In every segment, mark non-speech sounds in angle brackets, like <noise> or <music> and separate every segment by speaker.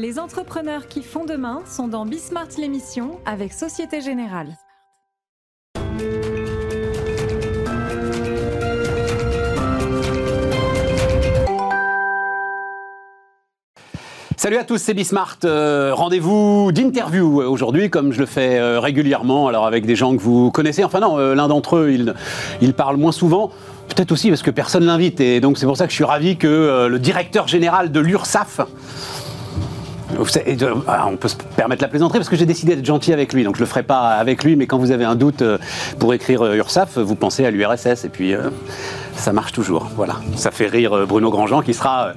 Speaker 1: Les entrepreneurs qui font demain sont dans Bismart l'émission avec Société Générale.
Speaker 2: Salut à tous, c'est Bismart. Euh, Rendez-vous d'interview aujourd'hui, comme je le fais euh, régulièrement, alors avec des gens que vous connaissez. Enfin non, euh, l'un d'entre eux, il, il parle moins souvent. Peut-être aussi parce que personne l'invite. Et donc c'est pour ça que je suis ravi que le directeur général de l'URSAF, ah, on peut se permettre la plaisanterie parce que j'ai décidé d'être gentil avec lui, donc je le ferai pas avec lui, mais quand vous avez un doute euh, pour écrire euh, URSAF, vous pensez à l'URSS et puis euh, ça marche toujours. Voilà, ça fait rire euh, Bruno Grandjean qui sera euh,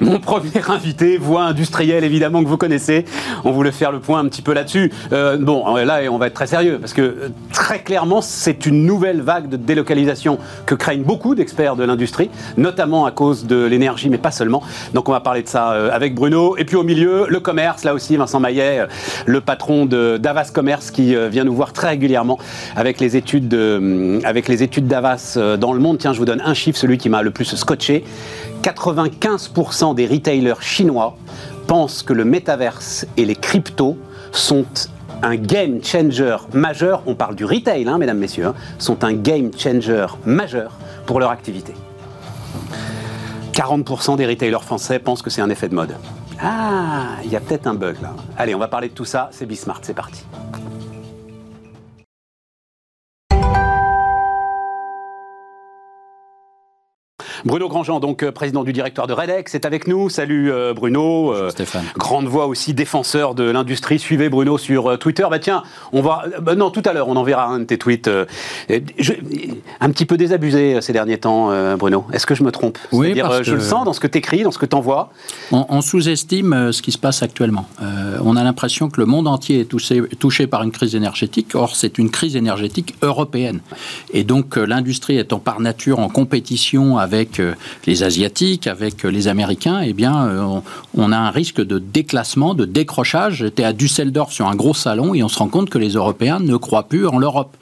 Speaker 2: mon <laughs> premier invité, voix industrielle évidemment que vous connaissez. On voulait faire le point un petit peu là-dessus. Euh, bon, là on va être très sérieux parce que très clairement c'est une nouvelle vague de délocalisation que craignent beaucoup d'experts de l'industrie, notamment à cause de l'énergie, mais pas seulement. Donc on va parler de ça avec Bruno. Et puis au milieu, le commerce, là aussi Vincent Maillet, le patron de Davas Commerce qui vient nous voir très régulièrement avec les études Davas dans le monde. Tiens, je vous donne un chiffre, celui qui m'a le plus scotché. 95% des retailers chinois pensent que le métaverse et les cryptos sont un game changer majeur, on parle du retail, hein, mesdames, messieurs, hein, sont un game changer majeur pour leur activité. 40% des retailers français pensent que c'est un effet de mode. Ah, il y a peut-être un bug là. Allez, on va parler de tout ça, c'est Bismart, c'est parti. Bruno Grandjean, donc euh, président du directoire de Redex, est avec nous. Salut euh, Bruno. Euh,
Speaker 3: Stéphane.
Speaker 2: Grande voix aussi, défenseur de l'industrie. Suivez Bruno sur Twitter. Bah tiens, on va. bah non, tout à l'heure, on enverra un de tes tweets. je- un petit peu désabusé ces derniers temps, Bruno. Est-ce que je me trompe?
Speaker 3: Oui, parce
Speaker 2: je
Speaker 3: que-
Speaker 2: le sens dans ce que tu écris, dans ce que tu envoies.
Speaker 3: On, on sous-estime ce qui se passe actuellement. Euh, on a l'impression que le monde entier est touché, touché par une crise énergétique. Or, c'est une crise énergétique européenne. Et donc, l'industrie étant par nature en compétition avec euh, les Asiatiques, avec euh, les Américains, eh bien, euh, on, on a un risque de déclassement, de décrochage. J'étais à Düsseldorf sur un gros salon et on se rend compte que les Européens ne croient plus en l'Europe.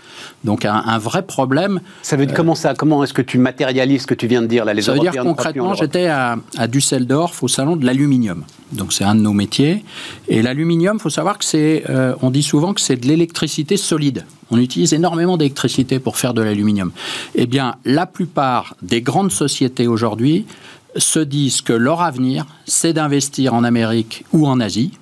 Speaker 3: Donc, un, un vrai problème
Speaker 2: Ça veut dire comment ça Comment est-ce que tu matérialises ce que tu viens de dire là Les
Speaker 3: Ça veut dire
Speaker 2: Européens
Speaker 3: concrètement, j'étais à, à Düsseldorf au salon de l'aluminium. Donc c'est un de nos métiers. Et l'aluminium, faut savoir que c'est, euh, on dit souvent que c'est de l'électricité solide. On utilise énormément d'électricité pour faire de l'aluminium. Eh bien, la plupart des grandes sociétés aujourd'hui se disent que leur avenir, c'est d'investir en Amérique ou en Asie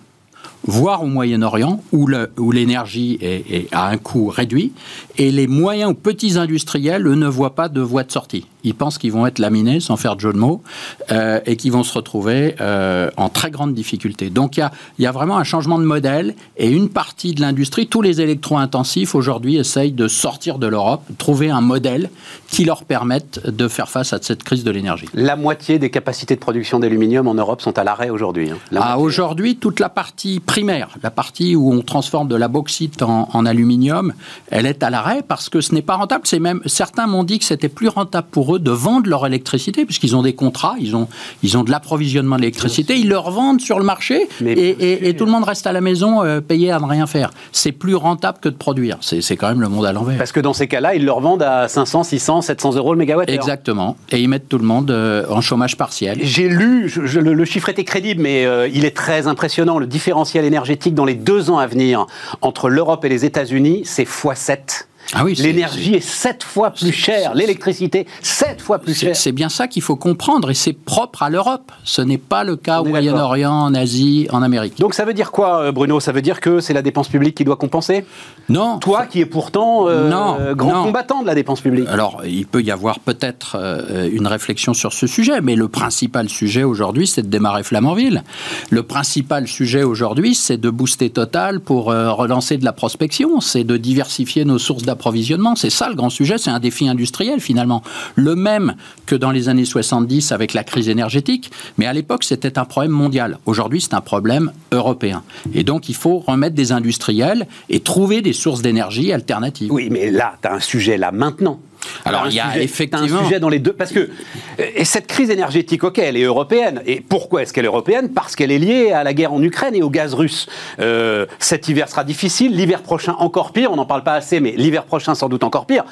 Speaker 3: voire au Moyen-Orient, où l'énergie est, à un coût réduit, et les moyens ou petits industriels, ne voient pas de voie de sortie. Ils pensent qu'ils vont être laminés, sans faire de jeu de mots, euh, et qu'ils vont se retrouver euh, en très grande difficulté. Donc il y a, il y a vraiment un changement de modèle, et une partie de l'industrie, tous les électro-intensifs aujourd'hui essayent de sortir de l'Europe, trouver un modèle qui leur permette de faire face à cette crise de l'énergie.
Speaker 2: La moitié des capacités de production d'aluminium en Europe sont à l'arrêt aujourd'hui. hein. La
Speaker 3: Ah. Aujourd'hui, toute la partie primaire, la partie où on transforme de la bauxite en, en aluminium, elle est à l'arrêt parce que ce n'est pas rentable. C'est même certains m'ont dit que c'était plus rentable pour eux de vendre leur électricité puisqu'ils ont des contrats, ils ont ils ont de l'approvisionnement d'électricité, ils leur vendent sur le marché
Speaker 2: Mais
Speaker 3: et, tout le monde reste à la maison euh, payé à ne rien faire. C'est plus rentable que de produire. C'est quand même le monde à l'envers.
Speaker 2: Parce que dans ces cas-là, ils leur vendent à 500, 600, 700 euros le mégawatt.
Speaker 3: Exactement. Et ils mettent tout le monde euh, en chômage partiel.
Speaker 2: J'ai lu, je- je- le, le chiffre était crédible, mais euh, il est très impressionnant. Le différentiel énergétique dans les deux ans à venir entre l'Europe et les États-Unis, c'est x7.
Speaker 3: Ah oui,
Speaker 2: L'énergie est sept fois plus chère, l'électricité sept fois plus chère.
Speaker 3: c'est bien ça qu'il faut comprendre et c'est propre à l'Europe. Ce n'est pas le cas au Moyen-Orient, en Asie, en Amérique.
Speaker 2: Donc ça veut dire quoi, euh, Bruno? Ça veut dire que c'est la dépense publique qui doit compenser?
Speaker 3: Non.
Speaker 2: Toi qui es pourtant euh,
Speaker 3: Non,
Speaker 2: euh, grand
Speaker 3: non.
Speaker 2: combattant de la dépense publique.
Speaker 3: Alors, il peut y avoir peut-être euh, une réflexion sur ce sujet, mais le principal sujet aujourd'hui, c'est de démarrer Flamanville. Le principal sujet aujourd'hui, c'est de booster Total pour relancer de la prospection, c'est de diversifier nos sources d'approvisionnement. C'est ça le grand sujet, c'est un défi industriel finalement. Le même que dans les années 70 avec la crise énergétique, mais à l'époque, c'était un problème mondial. Aujourd'hui, c'est un problème européen. Et donc, il faut remettre des industriels et trouver des sources d'énergie alternatives.
Speaker 2: Oui, mais là, tu as un sujet là maintenant.
Speaker 3: Alors, il y a
Speaker 2: sujet-
Speaker 3: effectivement-
Speaker 2: un sujet dans les deux. Parce que euh, et cette crise énergétique, ok, elle est européenne. Et pourquoi est-ce qu'elle est européenne? Parce qu'elle est liée à la guerre en Ukraine et au gaz russe. Euh, cet hiver sera difficile, l'hiver prochain encore pire. On n'en parle pas assez, mais l'hiver prochain sans doute encore pire.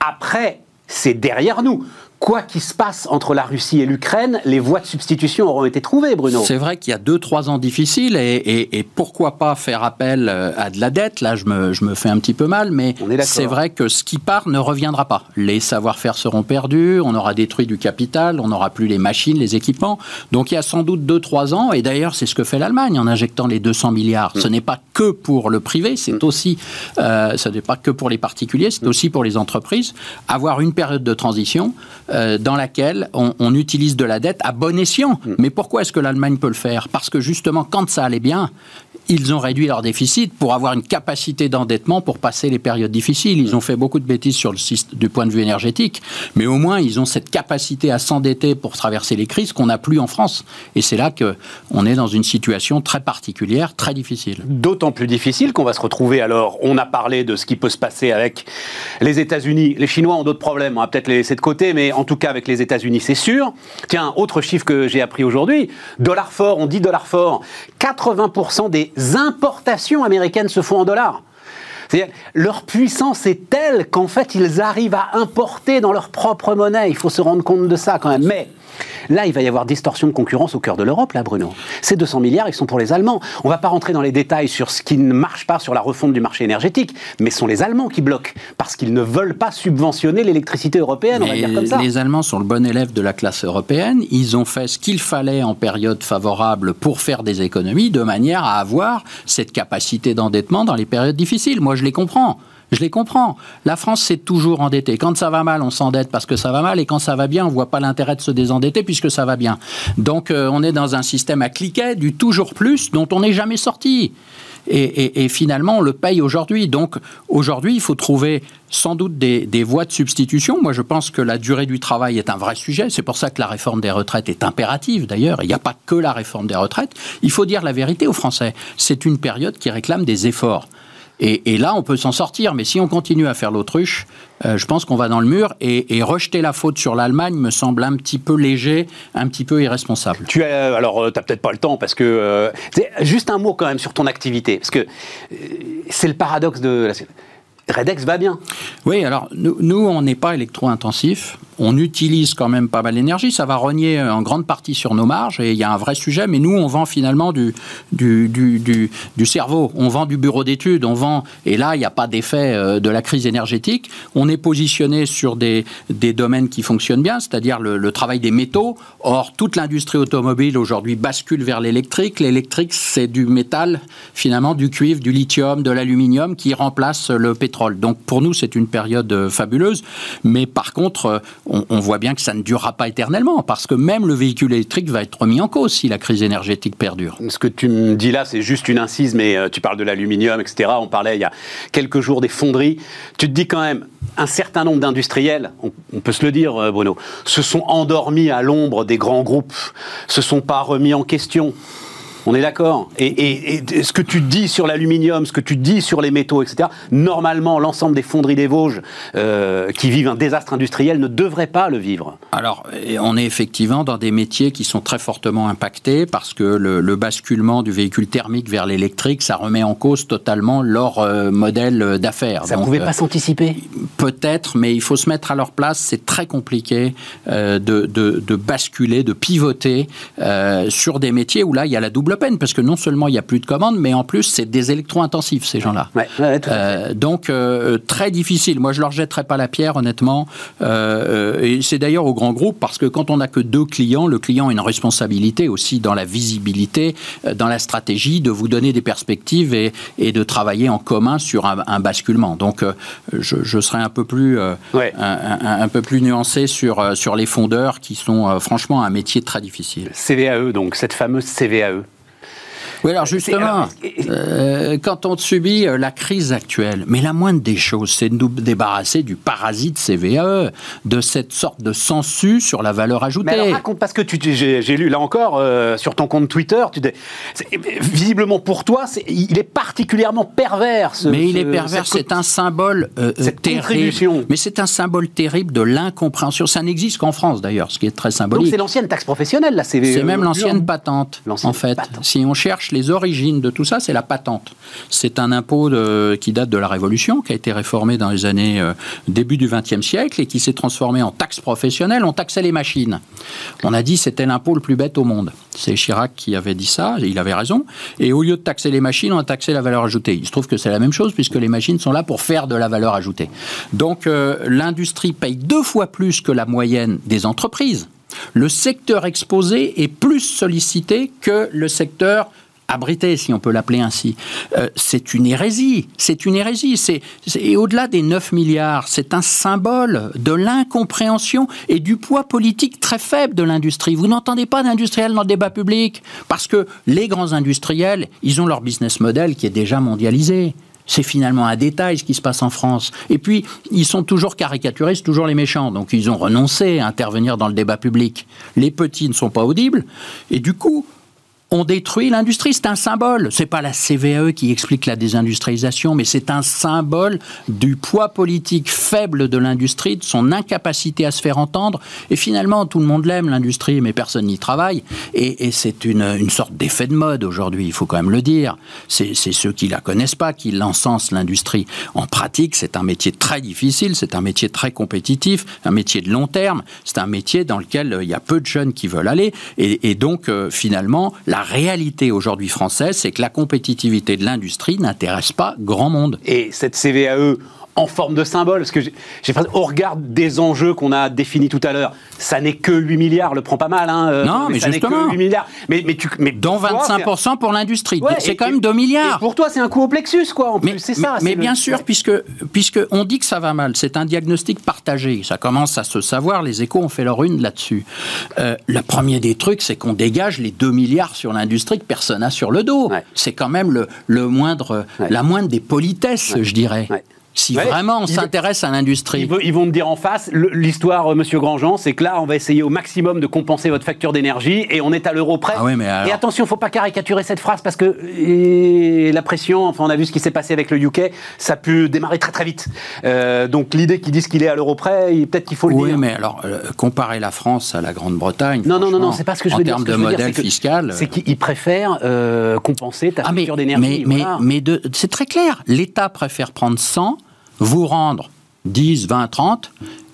Speaker 2: Après. C'est derrière nous. Quoi qu'il se passe entre la Russie et l'Ukraine, les voies de substitution auront été trouvées, Bruno.
Speaker 3: C'est vrai qu'il y a deux, trois ans difficiles et, pourquoi pas faire appel euh, à de la dette? Là, je me, je me fais un petit peu mal, mais c'est vrai que ce qui part ne reviendra pas. Les savoir-faire seront perdus, on aura détruit du capital, on n'aura plus les machines, les équipements. Donc il y a sans doute deux, trois ans, et d'ailleurs c'est ce que fait l'Allemagne en injectant les 200 milliards. Ce mm. n'est pas que pour le privé, c'est mm. aussi, euh, ce n'est pas que pour les particuliers, c'est mm. aussi pour les entreprises. Avoir une période de transition euh, dans laquelle on, utilise de la dette à bon escient. Mm. Mais pourquoi est-ce que l'Allemagne peut le faire? Parce que justement, quand ça allait bien, ils ont réduit leur déficit pour avoir une capacité d'endettement pour passer les périodes difficiles. Ils ont fait beaucoup de bêtises sur le du point de vue énergétique, mais au moins ils ont cette capacité à s'endetter pour traverser les crises qu'on n'a plus en France. Et c'est là que on est dans une situation très particulière, très difficile.
Speaker 2: D'autant plus difficile qu'on va se retrouver alors. On a parlé de ce qui peut se passer avec les États-Unis. Les Chinois ont d'autres problèmes. On va peut-être les laisser de côté, mais en tout cas avec les États-Unis, c'est sûr. Tiens, autre chiffre que j'ai appris aujourd'hui dollar fort. On dit dollar fort. 80% des importations américaines se font en dollars. C'est-à-dire, leur puissance est telle qu'en fait, ils arrivent à importer dans leur propre monnaie. Il faut se rendre compte de ça quand même. Mais Là, il va y avoir distorsion de concurrence au cœur de l'Europe, là, Bruno. Ces 200 milliards, ils sont pour les Allemands. On ne va pas rentrer dans les détails sur ce qui ne marche pas sur la refonte du marché énergétique, mais ce sont les Allemands qui bloquent, parce qu'ils ne veulent pas subventionner l'électricité européenne, on va dire comme ça.
Speaker 3: Les Allemands sont le bon élève de la classe européenne. Ils ont fait ce qu'il fallait en période favorable pour faire des économies, de manière à avoir cette capacité d'endettement dans les périodes difficiles. Moi, je les comprends. Je les comprends. La France s'est toujours endettée. Quand ça va mal, on s'endette parce que ça va mal, et quand ça va bien, on voit pas l'intérêt de se désendetter puisque ça va bien. Donc, euh, on est dans un système à cliquet du toujours plus dont on n'est jamais sorti. Et, finalement, on le paye aujourd'hui. Donc, aujourd'hui, il faut trouver sans doute des, des, voies de substitution. Moi, je pense que la durée du travail est un vrai sujet. C'est pour ça que la réforme des retraites est impérative, d'ailleurs. Il n'y a pas que la réforme des retraites. Il faut dire la vérité aux Français. C'est une période qui réclame des efforts. Et, là, on peut s'en sortir. Mais si on continue à faire l'autruche, euh, je pense qu'on va dans le mur. Et, rejeter la faute sur l'Allemagne me semble un petit peu léger, un petit peu irresponsable.
Speaker 2: Tu as, alors, euh, tu n'as peut-être pas le temps, parce que. Euh, juste un mot quand même sur ton activité. Parce que c'est le paradoxe de. Redex va bien.
Speaker 3: Oui, alors nous, nous on n'est pas électro-intensif on utilise quand même pas mal d'énergie. Ça va rogner en grande partie sur nos marges et il y a un vrai sujet. Mais nous, on vend finalement du, du, du, du, cerveau. On vend du bureau d'études. On vend. Et là, il n'y a pas d'effet euh, de la crise énergétique. On est positionné sur des, des domaines qui fonctionnent bien, c'est-à-dire le, travail des métaux. Or, toute l'industrie automobile aujourd'hui bascule vers l'électrique. L'électrique, c'est du métal, finalement, du cuivre, du lithium, de l'aluminium qui remplace le pétrole. Donc, pour nous, c'est une période euh, fabuleuse. Mais par contre, on, voit bien que ça ne durera pas éternellement, parce que même le véhicule électrique va être remis en cause si la crise énergétique perdure.
Speaker 2: Ce que tu me dis là, c'est juste une incise, mais euh, tu parles de l'aluminium, etc. On parlait il y a quelques jours des fonderies. Tu te dis quand même, un certain nombre d'industriels, on, peut se le dire, euh, Bruno, se sont endormis à l'ombre des grands groupes, se sont pas remis en question. On est d'accord. Et, ce que tu dis sur l'aluminium, ce que tu dis sur les métaux, etc., normalement, l'ensemble des fonderies des Vosges euh, qui vivent un désastre industriel ne devraient pas le vivre.
Speaker 3: Alors, on est effectivement dans des métiers qui sont très fortement impactés parce que le, basculement du véhicule thermique vers l'électrique, ça remet en cause totalement leur euh, modèle d'affaires.
Speaker 2: Ça ne pouvait pas euh, s'anticiper?
Speaker 3: Peut-être, mais il faut se mettre à leur place. C'est très compliqué de, de, basculer, de pivoter sur des métiers où là, il y a la double peine, parce que non seulement il n'y a plus de commandes, mais en plus, c'est des électro-intensifs, ces gens-là. Euh, donc, euh, très difficile. Moi, je leur jetterai pas la pierre, honnêtement. Euh, et c'est d'ailleurs au grand groupe, parce que quand on n'a que deux clients, le client a une responsabilité aussi dans la visibilité, dans la stratégie, de vous donner des perspectives et, et de travailler en commun sur un, basculement. Donc, je, je, serai un peu plus, un, un, peu plus nuancé sur, sur les fondeurs, qui sont franchement un métier très difficile.
Speaker 2: CVAE, donc cette fameuse CVAE.
Speaker 3: Oui, alors justement, euh, quand on subit euh, la crise actuelle, mais la moindre des choses, c'est de nous débarrasser du parasite CVAE, de cette sorte de sensu sur la valeur ajoutée. Mais
Speaker 2: alors raconte, parce que j'ai lu là encore euh, sur ton compte Twitter, tu visiblement pour toi, il est particulièrement pervers.
Speaker 3: mais il est pervers, c'est un symbole terrible. Mais c'est un symbole terrible de l'incompréhension. Ça n'existe qu'en France d'ailleurs, ce qui est très symbolique. Donc
Speaker 2: c'est l'ancienne taxe professionnelle, la CVAE.
Speaker 3: C'est même l'ancienne patente, en fait. Si on cherche les origines de tout ça, c'est la patente. C'est un impôt qui date de la Révolution, qui a été réformé dans les années euh, début du XXe siècle et qui s'est transformé en taxe professionnelle. On taxait les machines. On a dit c'était l'impôt le plus bête au monde. C'est Chirac qui avait dit ça, et il avait raison. Et au lieu de taxer les machines, on a taxé la valeur ajoutée. Il se trouve que c'est la même chose puisque les machines sont là pour faire de la valeur ajoutée. Donc euh, l'industrie paye deux fois plus que la moyenne des entreprises. Le secteur exposé est plus sollicité que le secteur abrité, si on peut l'appeler ainsi. Euh, c'est une hérésie. C'est une hérésie. Et au-delà des 9 milliards, c'est un symbole de l'incompréhension et du poids politique très faible de l'industrie. Vous n'entendez pas d'industriels dans le débat public parce que les grands industriels, ils ont leur business model qui est déjà mondialisé. C'est finalement un détail ce qui se passe en France. Et puis, ils sont toujours caricaturés, c'est toujours les méchants. Donc, ils ont renoncé à intervenir dans le débat public. Les petits ne sont pas audibles. Et du coup, on détruit l'industrie. C'est un symbole. C'est pas la CVE qui explique la désindustrialisation, mais c'est un symbole du poids politique faible de l'industrie, de son incapacité à se faire entendre. Et finalement, tout le monde l'aime, l'industrie, mais personne n'y travaille. Et, c'est une, sorte d'effet de mode aujourd'hui, il faut quand même le dire. C'est ceux qui la connaissent pas qui l'encensent, l'industrie. En pratique, c'est un métier très difficile, c'est un métier très compétitif, un métier de long terme. C'est un métier dans lequel euh, il y a peu de jeunes qui veulent aller. Et, donc, euh, finalement, la la réalité aujourd'hui française, c'est que la compétitivité de l'industrie n'intéresse pas grand monde.
Speaker 2: Et cette CVAE en forme de symbole. Parce que j'ai, au regard des enjeux qu'on a définis tout à l'heure, ça n'est que 8 milliards, le prend pas mal. Hein,
Speaker 3: euh, non, mais, ça justement. Que 8 milliards. Mais, mais tu, mais Dont 25% pour l'industrie. c'est quand même 2 milliards.
Speaker 2: pour toi, c'est un coup au plexus, quoi, en plus. C'est ça.
Speaker 3: Mais, bien sûr, puisque, puisque on dit que ça va mal, c'est un diagnostic partagé. Ça commence à se savoir. Les échos ont fait leur une là-dessus. Euh, le premier des trucs, c'est qu'on dégage les 2 milliards sur l'industrie que personne n'a sur le dos. C'est quand même le, le moindre, la moindre des politesses, je dirais. Si vraiment on s'intéresse à l'industrie.
Speaker 2: Ils, vont me dire en face, l'histoire, euh, monsieur Grandjean, c'est que là, on va essayer au maximum de compenser votre facture d'énergie et on est à l'euro près.
Speaker 3: Ah
Speaker 2: et attention, il ne faut pas caricaturer cette phrase parce que la pression, enfin, on a vu ce qui s'est passé avec le UK, ça a pu démarrer très très vite. Euh, donc l'idée qu'ils disent qu'il est à l'euro près, peut-être qu'il faut le
Speaker 3: dire.
Speaker 2: Oui,
Speaker 3: mais alors, euh, comparer la France à la Grande-Bretagne.
Speaker 2: Non, non, non, non, c'est pas ce que je veux dire.
Speaker 3: En termes de modèle fiscal.
Speaker 2: C'est qu'ils préfèrent compenser ta ah, facture d'énergie.
Speaker 3: Mais, mais, mais c'est très clair. L'État préfère prendre 100 vous rendre 10, 20, 30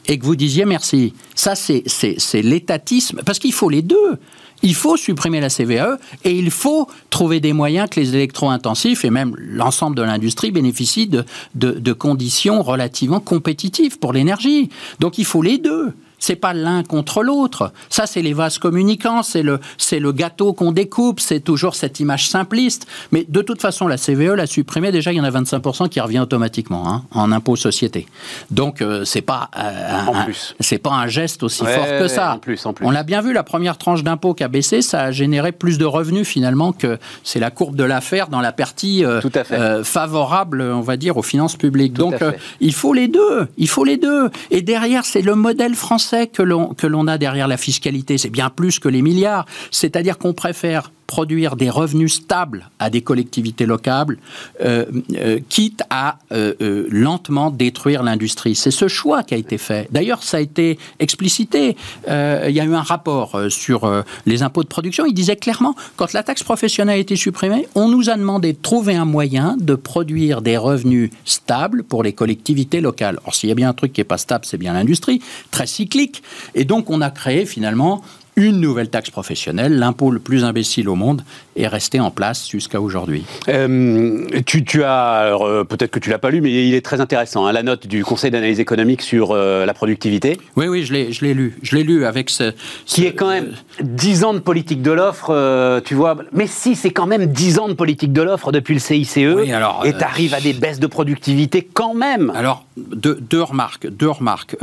Speaker 3: et que vous disiez merci. Ça, c'est l'étatisme, parce qu'il faut les deux. Il faut supprimer la CVE et il faut trouver des moyens que les électro-intensifs et même l'ensemble de l'industrie bénéficient de, de conditions relativement compétitives pour l'énergie. Donc il faut les deux. C'est pas l'un contre l'autre. Ça, c'est les vases communicants, c'est le, c'est le gâteau qu'on découpe, c'est toujours cette image simpliste. Mais de toute façon, la CVE l'a supprimée. Déjà, il y en a 25% qui revient automatiquement hein, en impôt société. Donc, euh, c'est pas
Speaker 2: euh,
Speaker 3: un, c'est pas un geste aussi fort que ça.
Speaker 2: En plus, en plus.
Speaker 3: On l'a bien vu, la première tranche d'impôt qui a baissé, ça a généré plus de revenus finalement que c'est la courbe de l'affaire dans la partie euh, favorable, on va dire, aux finances publiques. Donc, il faut les deux. Il faut les deux. Et derrière, c'est le modèle français que l'on a derrière la fiscalité. C'est bien plus que les milliards. C'est-à-dire qu'on préfère produire des revenus stables à des collectivités locales, euh, euh, quitte à euh, lentement détruire l'industrie. C'est ce choix qui a été fait. D'ailleurs, ça a été explicité. il y a eu un rapport sur les impôts de production. Il disait clairement, quand la taxe professionnelle a été supprimée, on nous a demandé de trouver un moyen de produire des revenus stables pour les collectivités locales. Or, s'il y a bien un truc qui n'est pas stable, c'est bien l'industrie, très cyclique. Et donc, on a créé finalement une nouvelle taxe professionnelle, l'impôt le plus imbécile au monde, est resté en place jusqu'à aujourd'hui.
Speaker 2: Euh, tu, as, euh, peut-être que tu l'as pas lu, mais il est très intéressant, hein, la note du Conseil d'analyse économique sur euh, la productivité.
Speaker 3: Oui, oui, je l'ai, je l'ai lu. Je l'ai lu avec ce,
Speaker 2: Qui est quand même 10 ans de politique de l'offre, tu vois. Mais si, c'est quand même 10 ans de politique de l'offre depuis le CICE. alors, et tu arrives à des baisses de productivité quand même.
Speaker 3: Alors, deux, remarques. Deux remarques.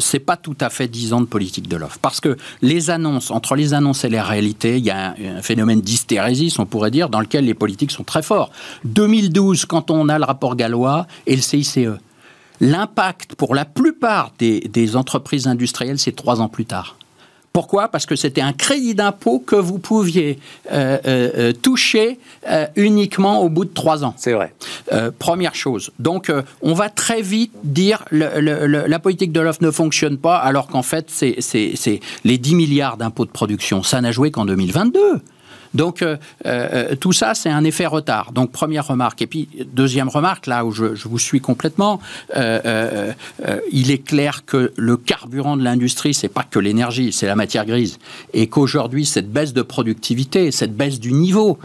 Speaker 3: c'est pas tout à fait 10 ans de politique de l'offre. Parce que les annonces entre les annonces et les réalités, il y a un, phénomène d'hystérésis, on pourrait dire, dans lequel les politiques sont très forts. 2012, quand on a le rapport gallois et le CICE, l'impact pour la plupart des entreprises industrielles, c'est trois ans plus tard. Pourquoi? Parce que c'était un crédit d'impôt que vous pouviez euh, euh, euh, toucher uniquement au bout de trois ans.
Speaker 2: C'est vrai.
Speaker 3: première chose. Donc, on va très vite dire le, la politique de l'offre ne fonctionne pas, alors qu'en fait, c'est les 10 milliards d'impôts de production. Ça n'a joué qu'en 2022. Donc tout ça, c'est un effet retard. Donc première remarque. Et puis deuxième remarque, là où je, je vous suis complètement, il est clair que le carburant de l'industrie, c'est pas que l'énergie, c'est la matière grise, et qu'aujourd'hui cette baisse de productivité, cette baisse du niveau,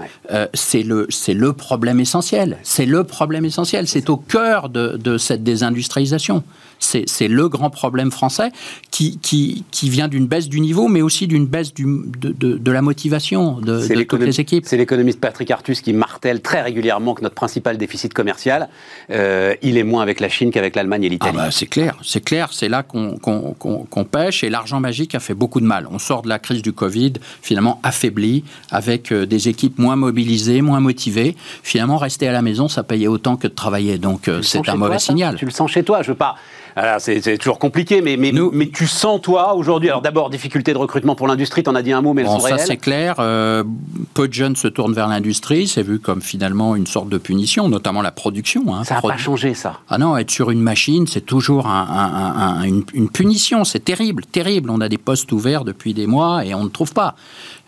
Speaker 3: c'est le c'est le problème essentiel. C'est le problème essentiel. C'est au cœur de, de cette désindustrialisation. C'est le grand problème français qui, qui, qui vient d'une baisse du niveau, mais aussi d'une baisse du, de, de, de, la motivation de, de toutes les équipes.
Speaker 2: C'est l'économiste Patrick Artus qui martèle très régulièrement que notre principal déficit commercial, euh, il est moins avec la Chine qu'avec l'Allemagne et l'Italie.
Speaker 3: Ah bah, c'est clair, c'est clair, c'est là qu'on qu qu pêche et l'argent magique a fait beaucoup de mal. On sort de la crise du Covid, finalement affaibli, avec euh, des équipes moins mobilisées, moins motivées. Finalement, rester à la maison, ça payait autant que de travailler. Donc euh, c'est un mauvais
Speaker 2: toi,
Speaker 3: signal.
Speaker 2: Tu le sens chez toi, je veux pas c'est toujours compliqué, mais, mais, Nous, mais tu sens, toi, aujourd'hui, alors d'abord, difficulté de recrutement pour l'industrie, tu en as dit un mot, mais
Speaker 3: bon,
Speaker 2: elles sont
Speaker 3: ça, c'est clair. Euh, peu de jeunes se tournent vers l'industrie, c'est vu comme finalement une sorte de punition, notamment la production. Hein,
Speaker 2: ça n'a pas changé, ça.
Speaker 3: Ah non, être sur une machine, c'est toujours un, un, un, une, une, punition, c'est terrible, terrible. On a des postes ouverts depuis des mois et on ne trouve pas.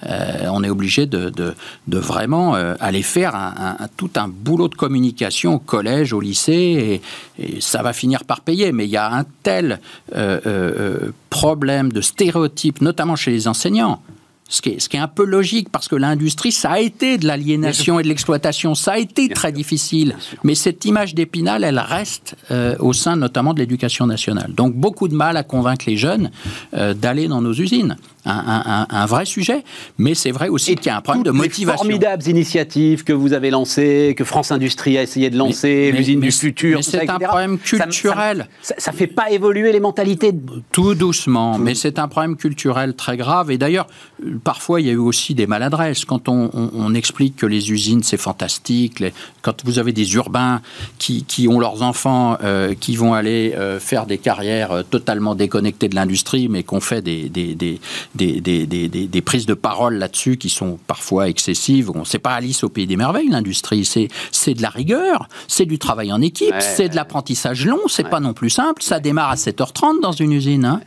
Speaker 3: Euh, on est obligé de, de, de vraiment euh, aller faire un, tout un boulot de communication au collège, au lycée, et, et ça va finir par payer. Mais il y a un tel euh, euh, problème de stéréotypes, notamment chez les enseignants. Ce qui, est, ce qui, est, un peu logique parce que l'industrie, ça a été de l'aliénation et de l'exploitation, ça a été
Speaker 2: Bien
Speaker 3: très
Speaker 2: sûr.
Speaker 3: difficile. Mais cette image d'épinal, elle reste euh, au sein notamment de l'éducation nationale. Donc beaucoup de mal à convaincre les jeunes euh, d'aller dans nos usines. Un, un, un, vrai sujet, mais c'est vrai aussi qu'il y a un problème de motivation.
Speaker 2: Les formidables initiatives que vous avez lancées, que France Industrie a essayé de lancer, l'usine du futur,
Speaker 3: mais c'est un problème culturel.
Speaker 2: Ça, ça, fait pas évoluer les mentalités.
Speaker 3: Tout doucement, mais c'est un problème culturel très grave. Et d'ailleurs, parfois il y a eu aussi des maladresses quand on, on, on explique que les usines c'est fantastique. Les, quand vous avez des urbains qui, qui ont leurs enfants euh, qui vont aller euh, faire des carrières euh, totalement déconnectées de l'industrie, mais qu'on fait des, des, des des, des, des, des, prises de parole là-dessus qui sont parfois excessives. On sait pas Alice au pays des merveilles, l'industrie. C'est de la rigueur, c'est du travail en équipe, ouais, c'est de l'apprentissage long, c'est ouais. pas non plus simple. Ça démarre à 7h30 dans une usine. Hein.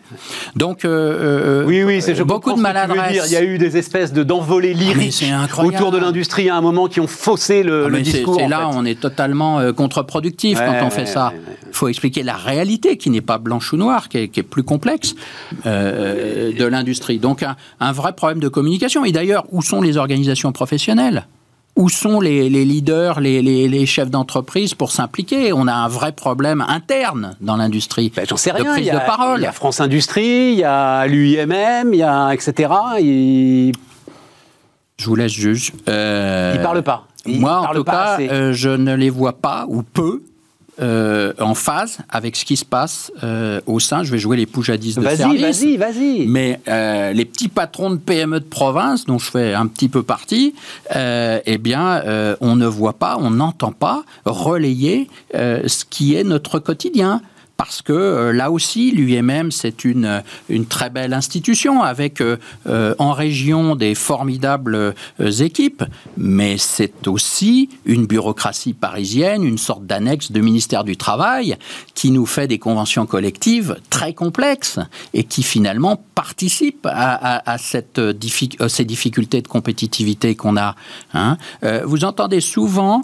Speaker 3: Donc, euh,
Speaker 2: oui, oui, c'est
Speaker 3: beaucoup de maladresse.
Speaker 2: Il y a eu des espèces de d'envolées lyriques
Speaker 3: ah,
Speaker 2: autour de l'industrie à un moment qui ont faussé le,
Speaker 3: ah,
Speaker 2: le discours.
Speaker 3: C'est là,
Speaker 2: fait.
Speaker 3: on est totalement euh, contre-productif ouais, quand on fait ça. Il faut expliquer la réalité qui n'est pas blanche ou noire, qui est, qui est plus complexe euh, de l'industrie. Donc un, un, vrai problème de communication. Et d'ailleurs, où sont les organisations professionnelles? Où sont les, les leaders, les, les, les chefs d'entreprise pour s'impliquer? On a un vrai problème interne dans l'industrie.
Speaker 2: Ben, J'en sais rien.
Speaker 3: De prise
Speaker 2: il y a,
Speaker 3: de parole.
Speaker 2: Il y a France Industrie, il y a l'UIMM, il y a etc.
Speaker 3: Je vous laisse juge.
Speaker 2: Euh... Il parle pas. Il
Speaker 3: moi, en tout cas, euh, je ne les vois pas ou peu euh, en phase avec ce qui se passe euh, au sein. Je vais jouer les poujadis de service.
Speaker 2: Vas-y, vas-y,
Speaker 3: Mais euh, les petits patrons de PME de province, dont je fais un petit peu partie, eh bien, on ne voit pas, on n'entend pas relayer ce qui est notre quotidien parce que euh, là aussi, l'UMM, c'est une, une très belle institution avec euh, en région des formidables euh, équipes, mais c'est aussi une bureaucratie parisienne, une sorte d'annexe de ministère du Travail qui nous fait des conventions collectives très complexes et qui finalement participent à, à, à cette diffi ces difficultés de compétitivité qu'on a. Hein. vous entendez souvent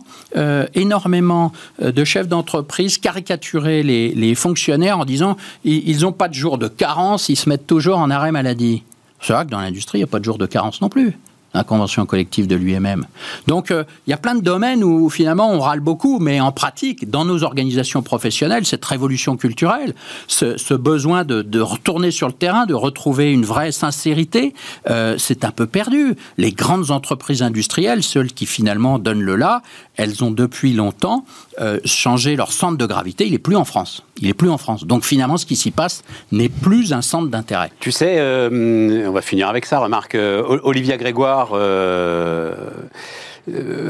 Speaker 3: énormément de chefs d'entreprise caricaturer les, les fonctionnaires en disant ils n'ont pas de jour de carence, ils se mettent toujours en arrêt maladie. C'est vrai que dans l'industrie, il n'y a pas de jour de carence non plus la convention collective de l'UMM. Donc il euh, y a plein de domaines où finalement on râle beaucoup, mais en pratique, dans nos organisations professionnelles, cette révolution culturelle, ce, besoin de, retourner sur le terrain, de retrouver une vraie sincérité, euh, c'est un peu perdu. Les grandes entreprises industrielles, celles qui finalement donnent le là, elles ont depuis longtemps euh, changé leur centre de gravité. Il n'est plus en France. Il n'est plus en France. Donc finalement, ce qui s'y passe n'est plus un centre d'intérêt.
Speaker 2: Tu sais, on va finir avec ça. Remarque, Olivia Grégoire euh,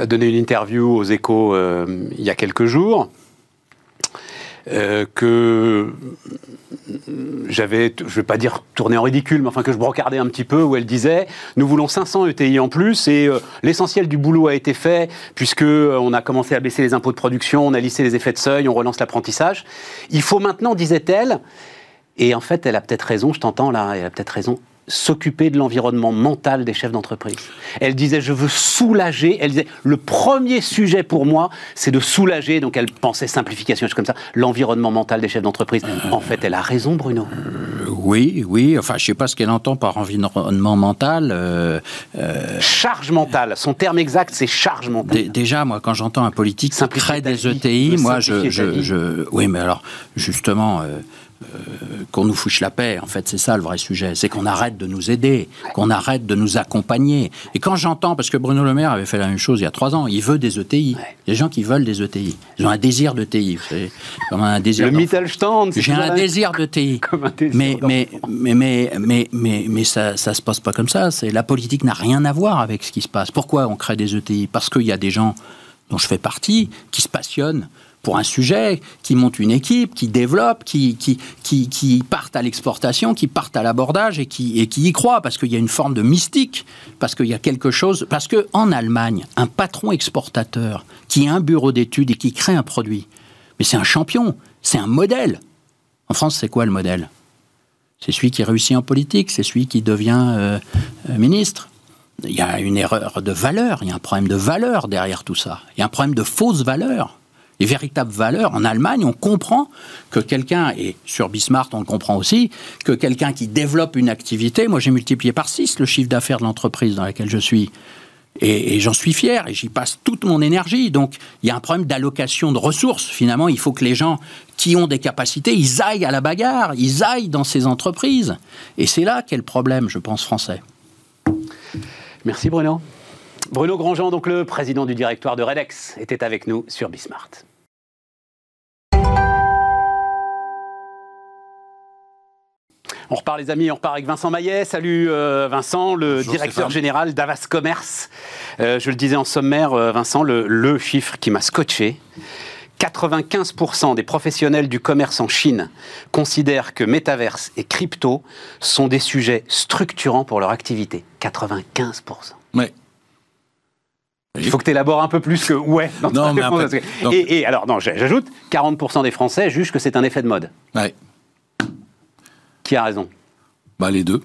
Speaker 2: a donné une interview aux Échos il y a quelques jours. que j'avais, je ne vais pas dire tourné en ridicule, mais enfin que je brocardais un petit peu, où elle disait nous voulons 500 ETI en plus et euh, l'essentiel du boulot a été fait puisque euh, on a commencé à baisser les impôts de production, on a lissé les effets de seuil, on relance l'apprentissage. Il faut maintenant, disait-elle, et en fait elle a peut-être raison, je t'entends là, elle a peut-être raison, s'occuper de l'environnement mental des chefs d'entreprise. Elle disait je veux soulager. Elle disait le premier sujet pour moi c'est de soulager. Donc elle pensait simplification, comme ça. L'environnement mental des chefs d'entreprise. En fait, elle a raison, Bruno.
Speaker 3: Euh, oui, oui. Enfin, je sais pas ce qu'elle entend par environnement mental. Euh,
Speaker 2: euh, charge mentale. Son terme exact, c'est charge mentale.
Speaker 3: déjà, moi, quand j'entends un politique qui crée des ETI, moi, je, je, oui, mais alors justement. Euh, qu'on nous fouche la paix. En fait, c'est ça le vrai sujet. C'est qu'on arrête de nous aider, qu'on arrête de nous accompagner. Et quand j'entends, parce que Bruno Le Maire avait fait la même chose il y a trois ans, il veut des ETI. Il y a des gens qui veulent des ETI. Ils ont un désir de TI.
Speaker 2: Comme un désir. Le Mittelstand.
Speaker 3: J'ai <laughs> un désir de TI. mais, mais, mais, mais, mais, mais, mais, ça, ça se passe pas comme ça. C'est la politique n'a rien à voir avec ce qui se passe. Pourquoi on crée des ETI Parce qu'il y a des gens dont je fais partie qui se passionnent pour un sujet, qui montent une équipe, qui développent, qui, qui, à l'exportation, qui partent à l'abordage et qui, y croient, parce qu'il y a une forme de mystique, parce qu'il y a quelque chose, parce qu'en Allemagne, un patron exportateur qui a un bureau d'études et qui crée un produit, mais c'est un champion, c'est un modèle. En France, c'est quoi le modèle? C'est celui qui réussit en politique, c'est celui qui devient euh, euh, ministre. Il y a une erreur de valeur, il y a un problème de valeur derrière tout ça. Il y a un problème de fausse valeur les véritables valeurs. En Allemagne, on comprend que quelqu'un, et sur Bismarck, on le comprend aussi, que quelqu'un qui développe une activité, moi j'ai multiplié par 6 le chiffre d'affaires de l'entreprise dans laquelle je suis. Et, j'en suis fier et j'y passe toute mon énergie. Donc il y a un problème d'allocation de ressources. Finalement, il faut que les gens qui ont des capacités, ils aillent à la bagarre, ils aillent dans ces entreprises. Et c'est là qu'est le problème, je pense, français.
Speaker 2: Merci Bruno. Bruno Grandjean, donc le président du directoire de Redex, était avec nous sur Bismart. On repart les amis, on repart avec Vincent Maillet. Salut euh, Vincent, le directeur général d'Avas Commerce. Euh, je le disais en sommaire, euh, Vincent, le, chiffre qui m'a scotché. 95% des professionnels du commerce en Chine considèrent que métaverse et crypto sont des sujets structurants pour leur activité. 95%.
Speaker 4: Ouais.
Speaker 2: Il faut que tu élabores un peu plus que ouais. non, <laughs> mais et, et, alors, non, j'ajoute, 40% des Français jugent que c'est un effet de mode.
Speaker 4: Ouais.
Speaker 2: Qui a raison?
Speaker 4: Bah, Les deux.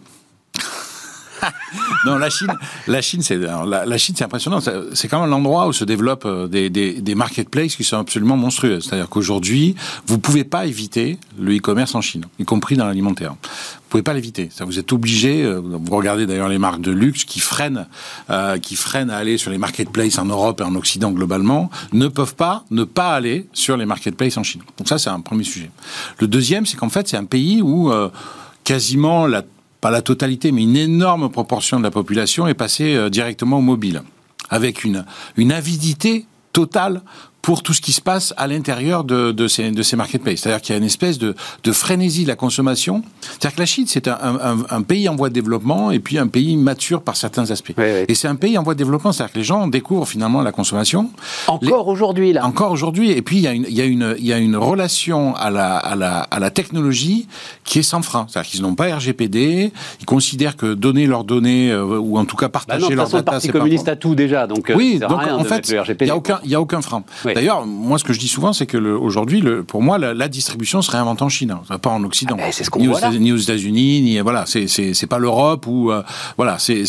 Speaker 4: Non, la Chine, la Chine, c'est impressionnant. C'est quand même l'endroit où se développent euh, des, des, marketplaces qui sont absolument monstrueux. C'est-à-dire qu'aujourd'hui, vous pouvez pas éviter le e-commerce en Chine, y compris dans l'alimentaire. Vous pouvez pas l'éviter. Vous êtes obligé. Euh, vous regardez d'ailleurs les marques de luxe qui freinent, euh, qui freinent à aller sur les marketplaces en Europe et en Occident globalement, ne peuvent pas ne pas aller sur les marketplaces en Chine. Donc ça, c'est un premier sujet. Le deuxième, c'est qu'en fait, c'est un pays où quasiment la pas la totalité, mais une énorme proportion de la population est passée euh, directement au mobile, avec une, une avidité totale pour tout ce qui se passe à l'intérieur de, de, ces, de ces marketplaces. C'est-à-dire qu'il y a une espèce de, de frénésie de la consommation. C'est-à-dire que la Chine, c'est un, un, un, pays en voie de développement et puis un pays mature par certains aspects. Et c'est un pays en voie de développement, c'est-à-dire que les gens découvrent finalement la consommation.
Speaker 2: Encore aujourd'hui, là.
Speaker 4: Encore aujourd'hui. Et puis, il y, a une, il, y a une, il y a une relation à la, à, la, à la technologie qui est sans frein. C'est-à-dire qu'ils n'ont pas RGPD, ils considèrent que donner leurs données, euh, ou en tout cas partager bah non, leurs data,
Speaker 2: le Parti communiste a tout déjà, donc euh,
Speaker 4: oui, donc en fait, il n'y a, aucun, y a aucun frein. D'ailleurs, moi, ce que je dis souvent, c'est que aujourd'hui, pour moi, la, distribution se réinvente en Chine, hein. pas en Occident.
Speaker 2: Ah, c'est ce
Speaker 4: ni, voit ni, aux États-Unis, ni voilà, c'est pas l'Europe ou euh, voilà, c'est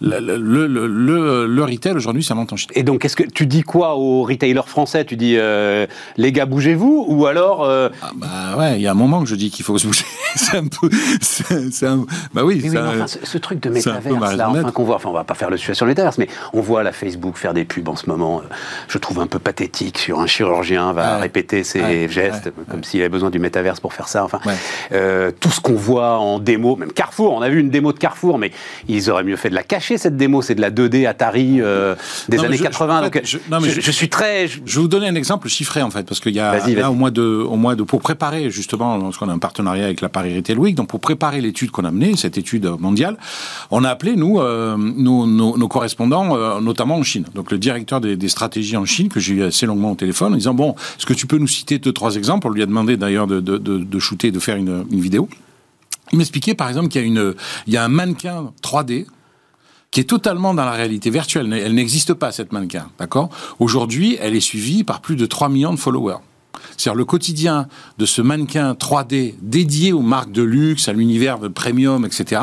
Speaker 4: le, le, le, le, retail aujourd'hui, ça monte en Chine.
Speaker 2: Et donc, est-ce que tu dis quoi aux retailers français? Tu dis euh, les gars, bougez-vous ou alors euh,
Speaker 4: ah, Bah ouais, il y a un moment que je dis qu'il faut se bouger. <laughs> c'est un peu, c'est un,
Speaker 2: bah oui. enfin, ce, truc de métaverse là, enfin qu'on voit, enfin on va pas faire le sujet sur le métaverse, mais on voit la Facebook faire des pubs en ce moment. Je trouve un peu pathétique sur un chirurgien va répéter ses gestes, comme s'il avait besoin du métaverse pour faire ça. Enfin, euh, tout ce qu'on voit en démo, même Carrefour, on a vu une démo de Carrefour, mais ils auraient mieux fait de la cacher cette démo. C'est de la 2D Atari euh, des années 80. donc, je, je, suis très.
Speaker 4: Je... vais vous donner un exemple chiffré en fait, parce qu'il y a là, au mois de, au mois de, pour préparer justement, parce qu'on a un partenariat avec la Paris Retail Week, donc pour préparer l'étude qu'on a menée, cette étude mondiale, on a appelé nous euh, nos, nos, correspondants, notamment en Chine. Donc le directeur des, des stratégies en Chine que j'ai eu longuement au téléphone en disant bon, est-ce que tu peux nous citer deux trois exemples? On lui a demandé d'ailleurs de, de, shooter, de faire une, vidéo. Il m'expliquait par exemple qu'il y a y a un mannequin 3D qui est totalement dans la réalité virtuelle. Elle n'existe pas cette mannequin, d'accord? Aujourd'hui, elle est suivie par plus de 3 millions de followers. C'est-à-dire le quotidien de ce mannequin 3D dédié aux marques de luxe, à l'univers premium, etc.,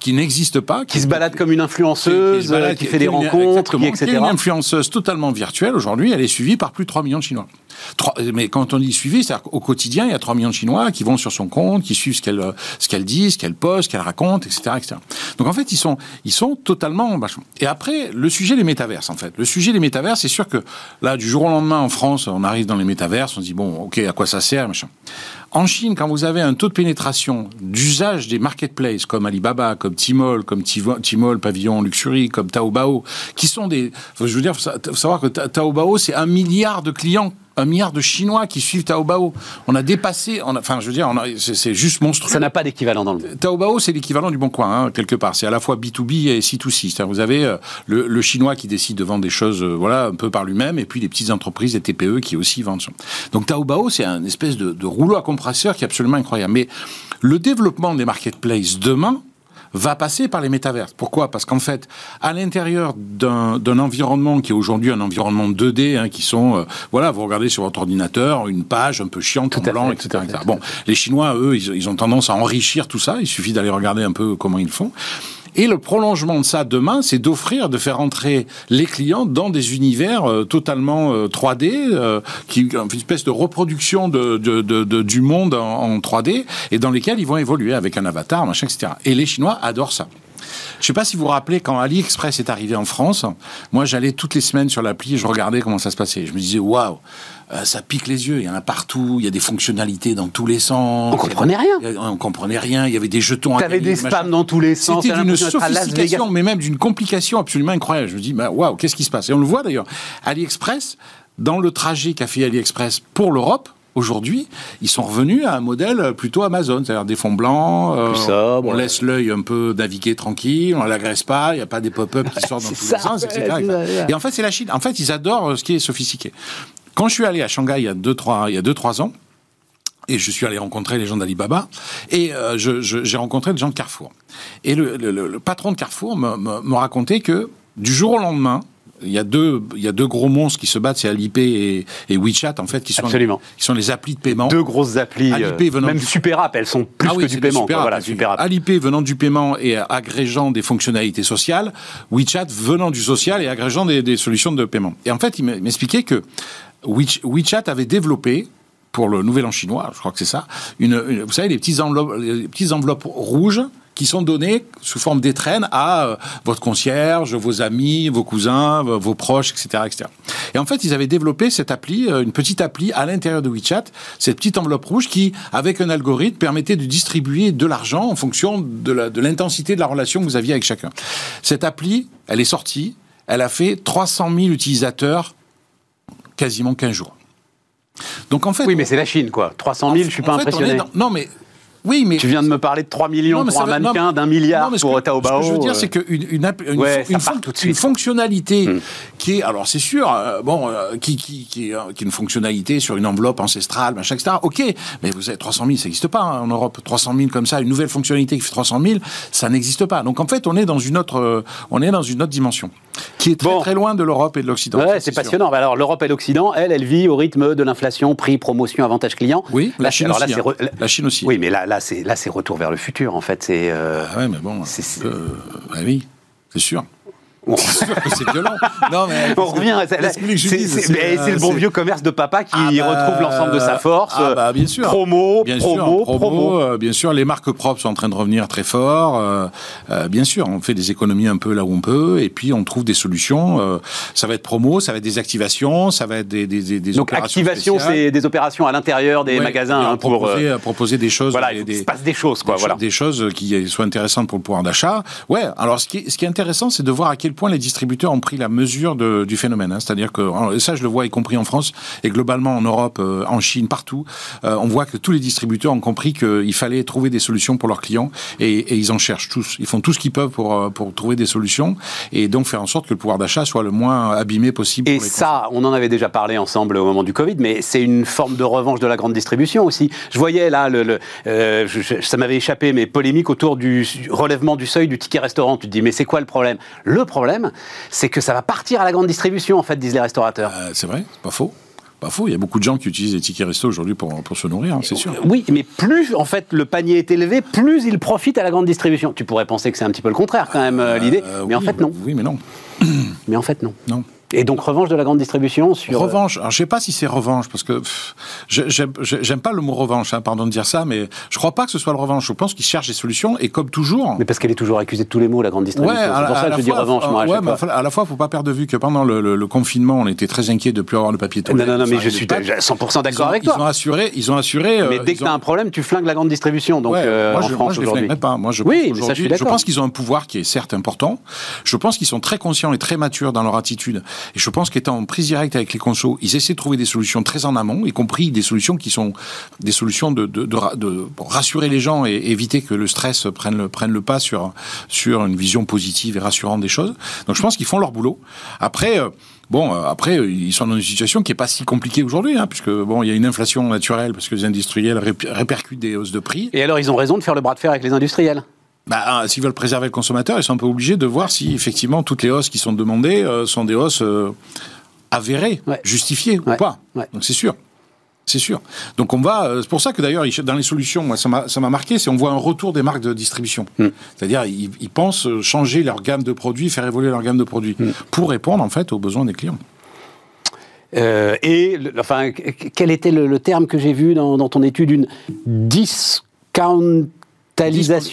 Speaker 4: qui n'existe pas.
Speaker 2: Qui, se balade comme une influenceuse, qui, qui, fait des rencontres, qui, etc.
Speaker 4: Qui est une influenceuse totalement virtuelle aujourd'hui, elle est suivie par plus de 3 millions de Chinois. Mais quand on dit suivi, c'est-à-dire qu'au quotidien, il y a 3 millions de Chinois qui vont sur son compte, qui suivent ce qu'elle ce qu'elle dit, ce qu'elle poste, ce qu'elle raconte, etc., etc. Donc en fait, ils sont, ils sont totalement... Et après, le sujet des métaverses, en fait. Le sujet des métaverses, c'est sûr que là, du jour au lendemain, en France, on arrive dans les métaverses, on se dit, bon, ok, à quoi ça sert, machin. En Chine, quand vous avez un taux de pénétration d'usage des marketplaces comme Alibaba, comme Tmall, comme Tmall, Pavillon Luxury, comme Taobao, qui sont des... Je veux dire, faut savoir que Taobao, c'est un milliard de clients un milliard de Chinois qui suivent Taobao. On a dépassé, on enfin, je veux dire, c'est juste monstrueux.
Speaker 2: Ça n'a pas d'équivalent dans le monde.
Speaker 4: Taobao, c'est l'équivalent du Bon Coin, hein, quelque part. C'est à la fois B2B et C2C. Vous avez euh, le, Chinois qui décide de vendre des choses, euh, voilà, un peu par lui-même, et puis les petites entreprises, les TPE qui aussi vendent. Donc Taobao, c'est un espèce de, de rouleau à compresseur qui est absolument incroyable. Mais le développement des marketplaces demain, va passer par les métaverses. Pourquoi? Parce qu'en fait, à l'intérieur d'un environnement qui est aujourd'hui un environnement 2D, hein, qui sont, euh, voilà, vous regardez sur votre ordinateur une page un peu chiante, en blanc, etc., Bon, les Chinois, eux, ils, ils ont tendance à enrichir tout ça. Il suffit d'aller regarder un peu comment ils font. Et le prolongement de ça demain, c'est d'offrir, de faire entrer les clients dans des univers euh, totalement 3D, euh, euh, qui une espèce de reproduction du monde en, 3D, et dans lesquels ils vont évoluer avec un avatar, machin, etc. Et les Chinois adorent ça. Je ne sais pas si vous vous rappelez quand AliExpress est arrivé en France. Moi, j'allais toutes les semaines sur l'appli et je regardais comment ça se passait. Je me disais, waouh, euh, ça pique les yeux. Il y en a partout. Il y a des fonctionnalités dans tous les sens.
Speaker 2: On comprenait rien.
Speaker 4: On comprenait rien. Il y avait des jetons.
Speaker 2: T'avais des spams dans tous les sens.
Speaker 4: C'était d'une sophistication, mais même d'une complication absolument incroyable. Je me dis, bah, waouh, qu'est-ce qui se passe? Et on le voit d'ailleurs. AliExpress, dans le trajet qu'a fait AliExpress pour l'Europe, Aujourd'hui, ils sont revenus à un modèle plutôt Amazon, c'est-à-dire des fonds blancs, euh, on laisse l'œil un peu naviguer tranquille, on l'agresse pas, il n'y a pas des pop-up qui <laughs> sortent dans tous les sens, etc. Et en fait, c'est la Chine. En fait, ils adorent euh, ce qui est sophistiqué. Quand je suis allé à Shanghai il y a 2-3 il y a deux, trois ans, et je suis allé rencontrer les gens d'Alibaba, et euh, j'ai rencontré des gens de Carrefour. Et le, patron de Carrefour me, racontait que du jour au lendemain, il y a deux, il y a deux gros monstres qui se battent, c'est Alipay et, WeChat en fait, qui sont,
Speaker 2: Absolument.
Speaker 4: qui sont les applis de paiement.
Speaker 2: Deux grosses applis, Alipay venant même Super App, elles sont plus ah que du paiement. Super voilà,
Speaker 4: super app. Alipay venant du paiement et agrégeant des fonctionnalités sociales, WeChat venant du social et agrégeant des, des solutions de paiement. Et en fait, il m'expliquait que WeChat avait développé pour le Nouvel An chinois, je crois que c'est ça, une, vous savez, les petites enveloppes, les petites enveloppes rouges qui sont données sous forme d'étrennes à euh, votre concierge, vos amis, vos cousins, vos proches, etc., etc. Et en fait, ils avaient développé cette appli, euh, une petite appli à l'intérieur de WeChat, cette petite enveloppe rouge qui, avec un algorithme, permettait de distribuer de l'argent en fonction de l'intensité de, de la relation que vous aviez avec chacun. Cette appli, elle est sortie, elle a fait 300 000 utilisateurs quasiment 15 jours.
Speaker 2: Donc en fait. Oui, mais c'est la Chine, quoi. 300 000, je suis pas impressionné.
Speaker 4: non, mais oui, mais
Speaker 2: tu viens de me parler de 3 millions pour un mannequin, d'un milliard pour Taobao.
Speaker 4: Ce que je veux dire, c'est qu'une une, une, fonctionnalité hmm. qui est, alors c'est sûr, euh, bon, euh, qui, qui, qui, euh, qui, est une fonctionnalité sur une enveloppe ancestrale, machin, etc. Ok, mais vous avez 300 000, ça n'existe pas hein, en Europe. 300 000 comme ça, une nouvelle fonctionnalité qui fait 300 000, ça n'existe pas. Donc en fait, on est dans une autre, on est dans une autre dimension qui est très très loin de l'Europe et de l'Occident.
Speaker 2: Ouais, c'est passionnant. Bah, alors l'Europe et l'Occident, elle, elle vit au rythme de l'inflation, prix, promotion, avantage client.
Speaker 4: Oui, la Chine aussi. Hein. La Chine aussi.
Speaker 2: Oui, mais là, là, c'est là, c'est retour vers le futur. En fait, c'est.
Speaker 4: Euh, ah ouais, mais bon. C'est, euh, bah oui, c'est sûr. <laughs> c'est violent.
Speaker 2: Non, mais on revient. C'est le bon vieux commerce de papa qui ah bah, retrouve l'ensemble de sa force.
Speaker 4: Ah bah, bien sûr.
Speaker 2: Promo, bien promo,
Speaker 4: sûr, promo. Euh, bien sûr, les marques propres sont en train de revenir très fort. Euh, euh, bien sûr, on fait des économies un peu là où on peut, et puis on trouve des solutions. ça va être promo, ça va être des activations, ça va être des, des, des
Speaker 2: Donc activation, c'est des opérations à l'intérieur des magasins hein,
Speaker 4: pour proposer, proposer, des choses.
Speaker 2: Voilà, il se passe des choses, quoi.
Speaker 4: Des,
Speaker 2: voilà.
Speaker 4: des choses qui soient intéressantes pour le pouvoir d'achat. Ouais. Alors, ce qui est, ce qui est intéressant, c'est de voir à quel point les distributeurs ont pris la mesure de, du phénomène. Hein. C'est-à-dire que ça, je le vois, y compris en France et globalement en Europe, euh, en Chine, partout. Euh, on voit que tous les distributeurs ont compris qu'il fallait trouver des solutions pour leurs clients et, et, ils en cherchent tous. Ils font tout ce qu'ils peuvent pour, euh, pour trouver des solutions et donc faire en sorte que le pouvoir d'achat soit le moins abîmé possible.
Speaker 2: Et ça, on en avait déjà parlé ensemble au moment du Covid, mais c'est une forme de revanche de la grande distribution aussi. Je voyais là, le, le ça m'avait échappé, mais polémique autour du relèvement du seuil du ticket restaurant. Tu te dis, mais c'est quoi le problème? Le problème, c'est que ça va partir à la grande distribution, en fait, disent les restaurateurs.
Speaker 4: Euh, c'est vrai, pas faux. Pas faux, il y a beaucoup de gens qui utilisent les tickets resto aujourd'hui pour, pour se nourrir, hein, c'est sûr.
Speaker 2: Oui, mais plus en fait le panier est élevé, plus il profite à la grande distribution. Tu pourrais penser que c'est un petit peu le contraire quand même euh, l'idée,
Speaker 4: Euh,
Speaker 2: mais en
Speaker 4: oui,
Speaker 2: fait non.
Speaker 4: Oui, mais non. <clears throat>
Speaker 2: Mais en fait non.
Speaker 4: Non.
Speaker 2: Et donc revanche de la grande distribution sur.
Speaker 4: Revanche, alors je sais pas si c'est revanche, parce que j'aime pas le mot revanche, hein, pardon de dire ça, mais je crois pas que ce soit le revanche. Je pense qu'ils cherchent des solutions, et comme toujours...
Speaker 2: Mais parce qu'elle est toujours accusée de tous les mots, la grande distribution.
Speaker 4: à
Speaker 2: c'est pour ça que je dis revanche, moi. à
Speaker 4: ouais, mais
Speaker 2: fois.
Speaker 4: à la fois, faut pas perdre de vue que pendant le, le- le confinement, on était très inquiet de plus avoir le papier
Speaker 2: Non,
Speaker 4: toilette.
Speaker 2: non, non, mais
Speaker 4: Enfin,
Speaker 2: je suis
Speaker 4: pâtes.
Speaker 2: 100% d'accord avec
Speaker 4: Ils ont
Speaker 2: toi.
Speaker 4: assuré, ils ont assuré.
Speaker 2: Mais
Speaker 4: euh,
Speaker 2: dès que tu as un problème, tu flingues la grande distribution. Donc
Speaker 4: Ouais,
Speaker 2: euh,
Speaker 4: moi,
Speaker 2: en
Speaker 4: je,
Speaker 2: France aujourd'hui.
Speaker 4: pas. Moi, je
Speaker 2: Oui,
Speaker 4: pense
Speaker 2: mais je
Speaker 4: pense qu'ils ont un pouvoir qui est certes important. Je pense qu'ils sont très conscients et très matures dans leur attitude. Et je pense qu'étant en prise directe avec les consos, ils essaient de trouver des solutions très en amont, y compris des solutions qui sont des solutions de, rassurer les gens et éviter que le stress prenne le, pas sur, sur une vision positive et rassurante des choses. Donc je pense qu'ils font leur boulot. Après, euh, Bon, euh, après, euh, ils sont dans une situation qui est pas si compliquée aujourd'hui, hein, puisque bon, il y a une inflation naturelle parce que les industriels rép- répercutent des hausses de prix.
Speaker 2: Et alors, ils ont raison de faire le bras de fer avec les industriels?
Speaker 4: Bah, euh, s'ils veulent préserver le consommateur, ils sont un peu obligés de voir si effectivement toutes les hausses qui sont demandées euh, sont des hausses euh, avérées,
Speaker 2: Ouais.
Speaker 4: justifiées
Speaker 2: Ouais.
Speaker 4: ou pas.
Speaker 2: Ouais.
Speaker 4: Donc c'est sûr. C'est sûr. Donc on va. euh, c'est pour ça que d'ailleurs, dans les solutions, moi, ça m'a marqué, c'est on voit un retour des marques de distribution.
Speaker 2: Mm.
Speaker 4: C'est-à-dire, ils, ils pensent changer leur gamme de produits, faire évoluer leur gamme de produits
Speaker 2: Mm.
Speaker 4: pour répondre en fait aux besoins des clients.
Speaker 2: Euh, et, le- enfin, qu- quel était le, le terme que j'ai vu dans, dans ton étude Une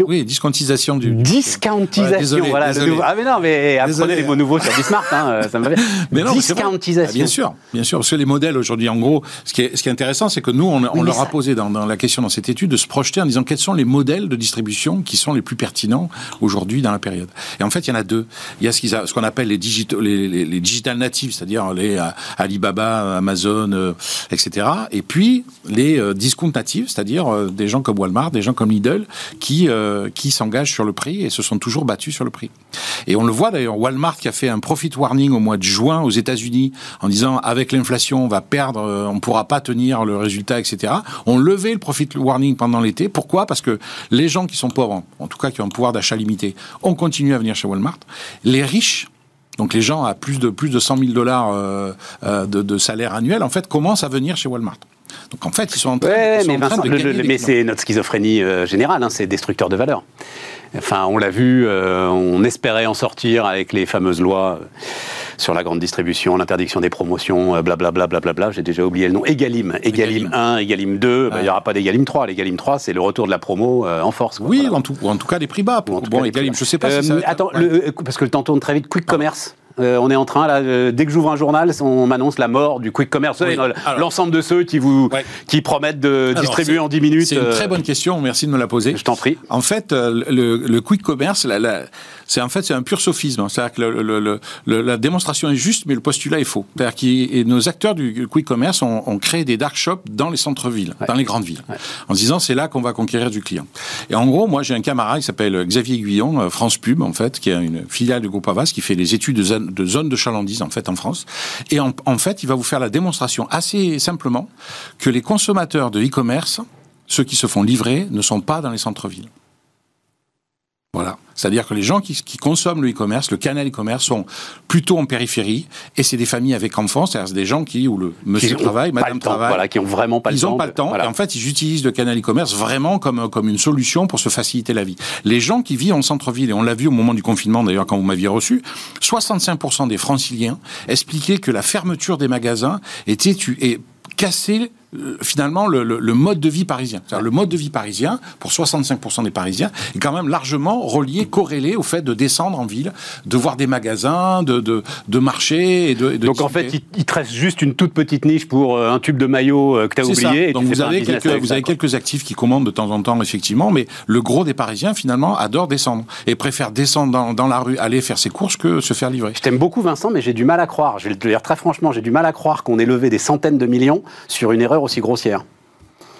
Speaker 4: Oui, discontisation du.
Speaker 2: Discountisation,
Speaker 4: désolé,
Speaker 2: voilà.
Speaker 4: désolé.
Speaker 2: Ah mais non, mais apprenez
Speaker 4: Désolé.
Speaker 2: les mots nouveaux sur Bismart, hein, euh, ça me. <laughs>
Speaker 4: Mais non.
Speaker 2: Discountisation.
Speaker 4: Ah, bien sûr, bien sûr, parce que les modèles aujourd'hui, en gros, ce qui est, ce qui est intéressant, c'est que nous, on, leur
Speaker 2: ça-
Speaker 4: a posé dans, dans la question dans cette étude de se projeter en disant quels sont les modèles de distribution qui sont les plus pertinents aujourd'hui dans la période. Et en fait, il y en a deux. Il y a ce qu'on appelle les, les, les, les digital natives, c'est-à-dire les euh, Alibaba, Amazon, euh, etc. Et puis les discount natives, c'est-à-dire des gens comme Walmart, des gens comme Lidl, qui euh, qui s'engagent sur le prix et se sont toujours battus sur le prix. Et on le voit d'ailleurs, Walmart qui a fait un profit warning au mois de juin aux États-Unis en disant avec l'inflation on va perdre, euh, on pourra pas tenir le résultat, etc. On levait le profit warning pendant l'été. Pourquoi? Parce que les gens qui sont pauvres, en tout cas qui ont un pouvoir d'achat limité, ont continué à venir chez Walmart. Les riches donc les gens à plus de plus de 100 000 dollars euh, de, de salaire annuel, en fait, commencent à venir chez Walmart. Donc en fait, ils sont en train,
Speaker 2: Ouais,
Speaker 4: ils sont
Speaker 2: mais,
Speaker 4: en train
Speaker 2: Vincent,
Speaker 4: de
Speaker 2: le- le- mais c'est notre schizophrénie euh, générale, hein, c'est destructeur de valeur. Enfin, on l'a vu, euh, on espérait en sortir avec les fameuses lois euh, sur la grande distribution, l'interdiction des promotions, blablabla, blablabla, j'ai déjà oublié le nom, Egalim, Egalim,
Speaker 4: Egalim.
Speaker 2: 1, Egalim 2, bah, il n'y aura pas d'Egalim 3, l'Egalim 3, c'est le retour de la promo euh, en force. quoi.
Speaker 4: Oui,
Speaker 2: Voilà.
Speaker 4: en tout, ou en tout cas des prix bas.
Speaker 2: Tout
Speaker 4: bon,
Speaker 2: cas,
Speaker 4: les
Speaker 2: des
Speaker 4: Galim,
Speaker 2: prix.
Speaker 4: je sais pas si ça
Speaker 2: Attends,
Speaker 4: ouais.
Speaker 2: le- parce que le temps tourne très vite, Quick Commerce. Euh, on est en train, là, euh, dès que j'ouvre un journal, on m'annonce la mort du quick commerce.
Speaker 4: Oui. Alors-
Speaker 2: L'ensemble de ceux qui vous
Speaker 4: Ouais.
Speaker 2: qui promettent de
Speaker 4: Alors,
Speaker 2: distribuer en 10 minutes.
Speaker 4: C'est une
Speaker 2: euh,
Speaker 4: très bonne question, merci de me la poser.
Speaker 2: Je t'en prie.
Speaker 4: En fait, euh, le, le quick commerce, la- la- c'est en fait c'est un pur sophisme. C'est-à-dire que le- le- le- la démonstration est juste, mais le postulat est faux. C'est-à-dire que nos acteurs du quick commerce ont, ont créé des dark shops dans les centres-villes, dans les grandes villes, en se disant c'est là qu'on va conquérir du client. Et en gros, moi j'ai un camarade qui s'appelle Xavier Guyon, euh, France Pub en fait, qui est une filiale du groupe Avas, qui fait les études de zone de, zone de chalandise en fait en France. Et en, en fait, il va vous faire la démonstration assez simplement que les consommateurs de e-commerce ceux qui se font livrer ne sont pas dans les centres-villes. Voilà. C'est-à-dire que les gens qui, qui consomment le e-commerce, le canal e-commerce, sont plutôt en périphérie, et c'est des familles avec enfants, c'est-à-dire des gens qui, où le monsieur
Speaker 2: qui
Speaker 4: travaille, madame
Speaker 2: temps,
Speaker 4: travaille,
Speaker 2: voilà, qui ont vraiment pas le
Speaker 4: ils
Speaker 2: temps.
Speaker 4: n'ont pas
Speaker 2: de-
Speaker 4: le temps.
Speaker 2: voilà.
Speaker 4: Et en fait, ils utilisent le canal e-commerce vraiment comme, comme une solution pour se faciliter la vie. Les gens qui vivent en centre-ville, et on l'a vu au moment du confinement d'ailleurs quand vous m'aviez reçu, 65% des franciliens expliquaient que la fermeture des magasins était et finalement le, le- le mode de vie parisien. Le mode de vie parisien, pour 65% des Parisiens, est quand même largement relié, corrélé au fait de descendre en ville, de voir des magasins, de, de, de marcher et de, et de
Speaker 2: Donc en fait, il, il te reste juste une toute petite niche pour euh, un tube de maillot euh, que tu as oublié.
Speaker 4: ça.
Speaker 2: et tu
Speaker 4: Donc vous avez,
Speaker 2: business
Speaker 4: quelques,
Speaker 2: avec
Speaker 4: vous
Speaker 2: ça,
Speaker 4: avez
Speaker 2: quoi.
Speaker 4: quelques actifs qui commandent de temps en temps, effectivement, mais le gros des Parisiens, finalement, adore descendre et préfère descendre dans, dans la rue, aller faire ses courses que se faire livrer.
Speaker 2: Je t'aime beaucoup Vincent, mais j'ai du mal à croire, je vais le dire très franchement, j'ai du mal à croire qu'on ait levé des centaines de millions sur une erreur aussi grossière.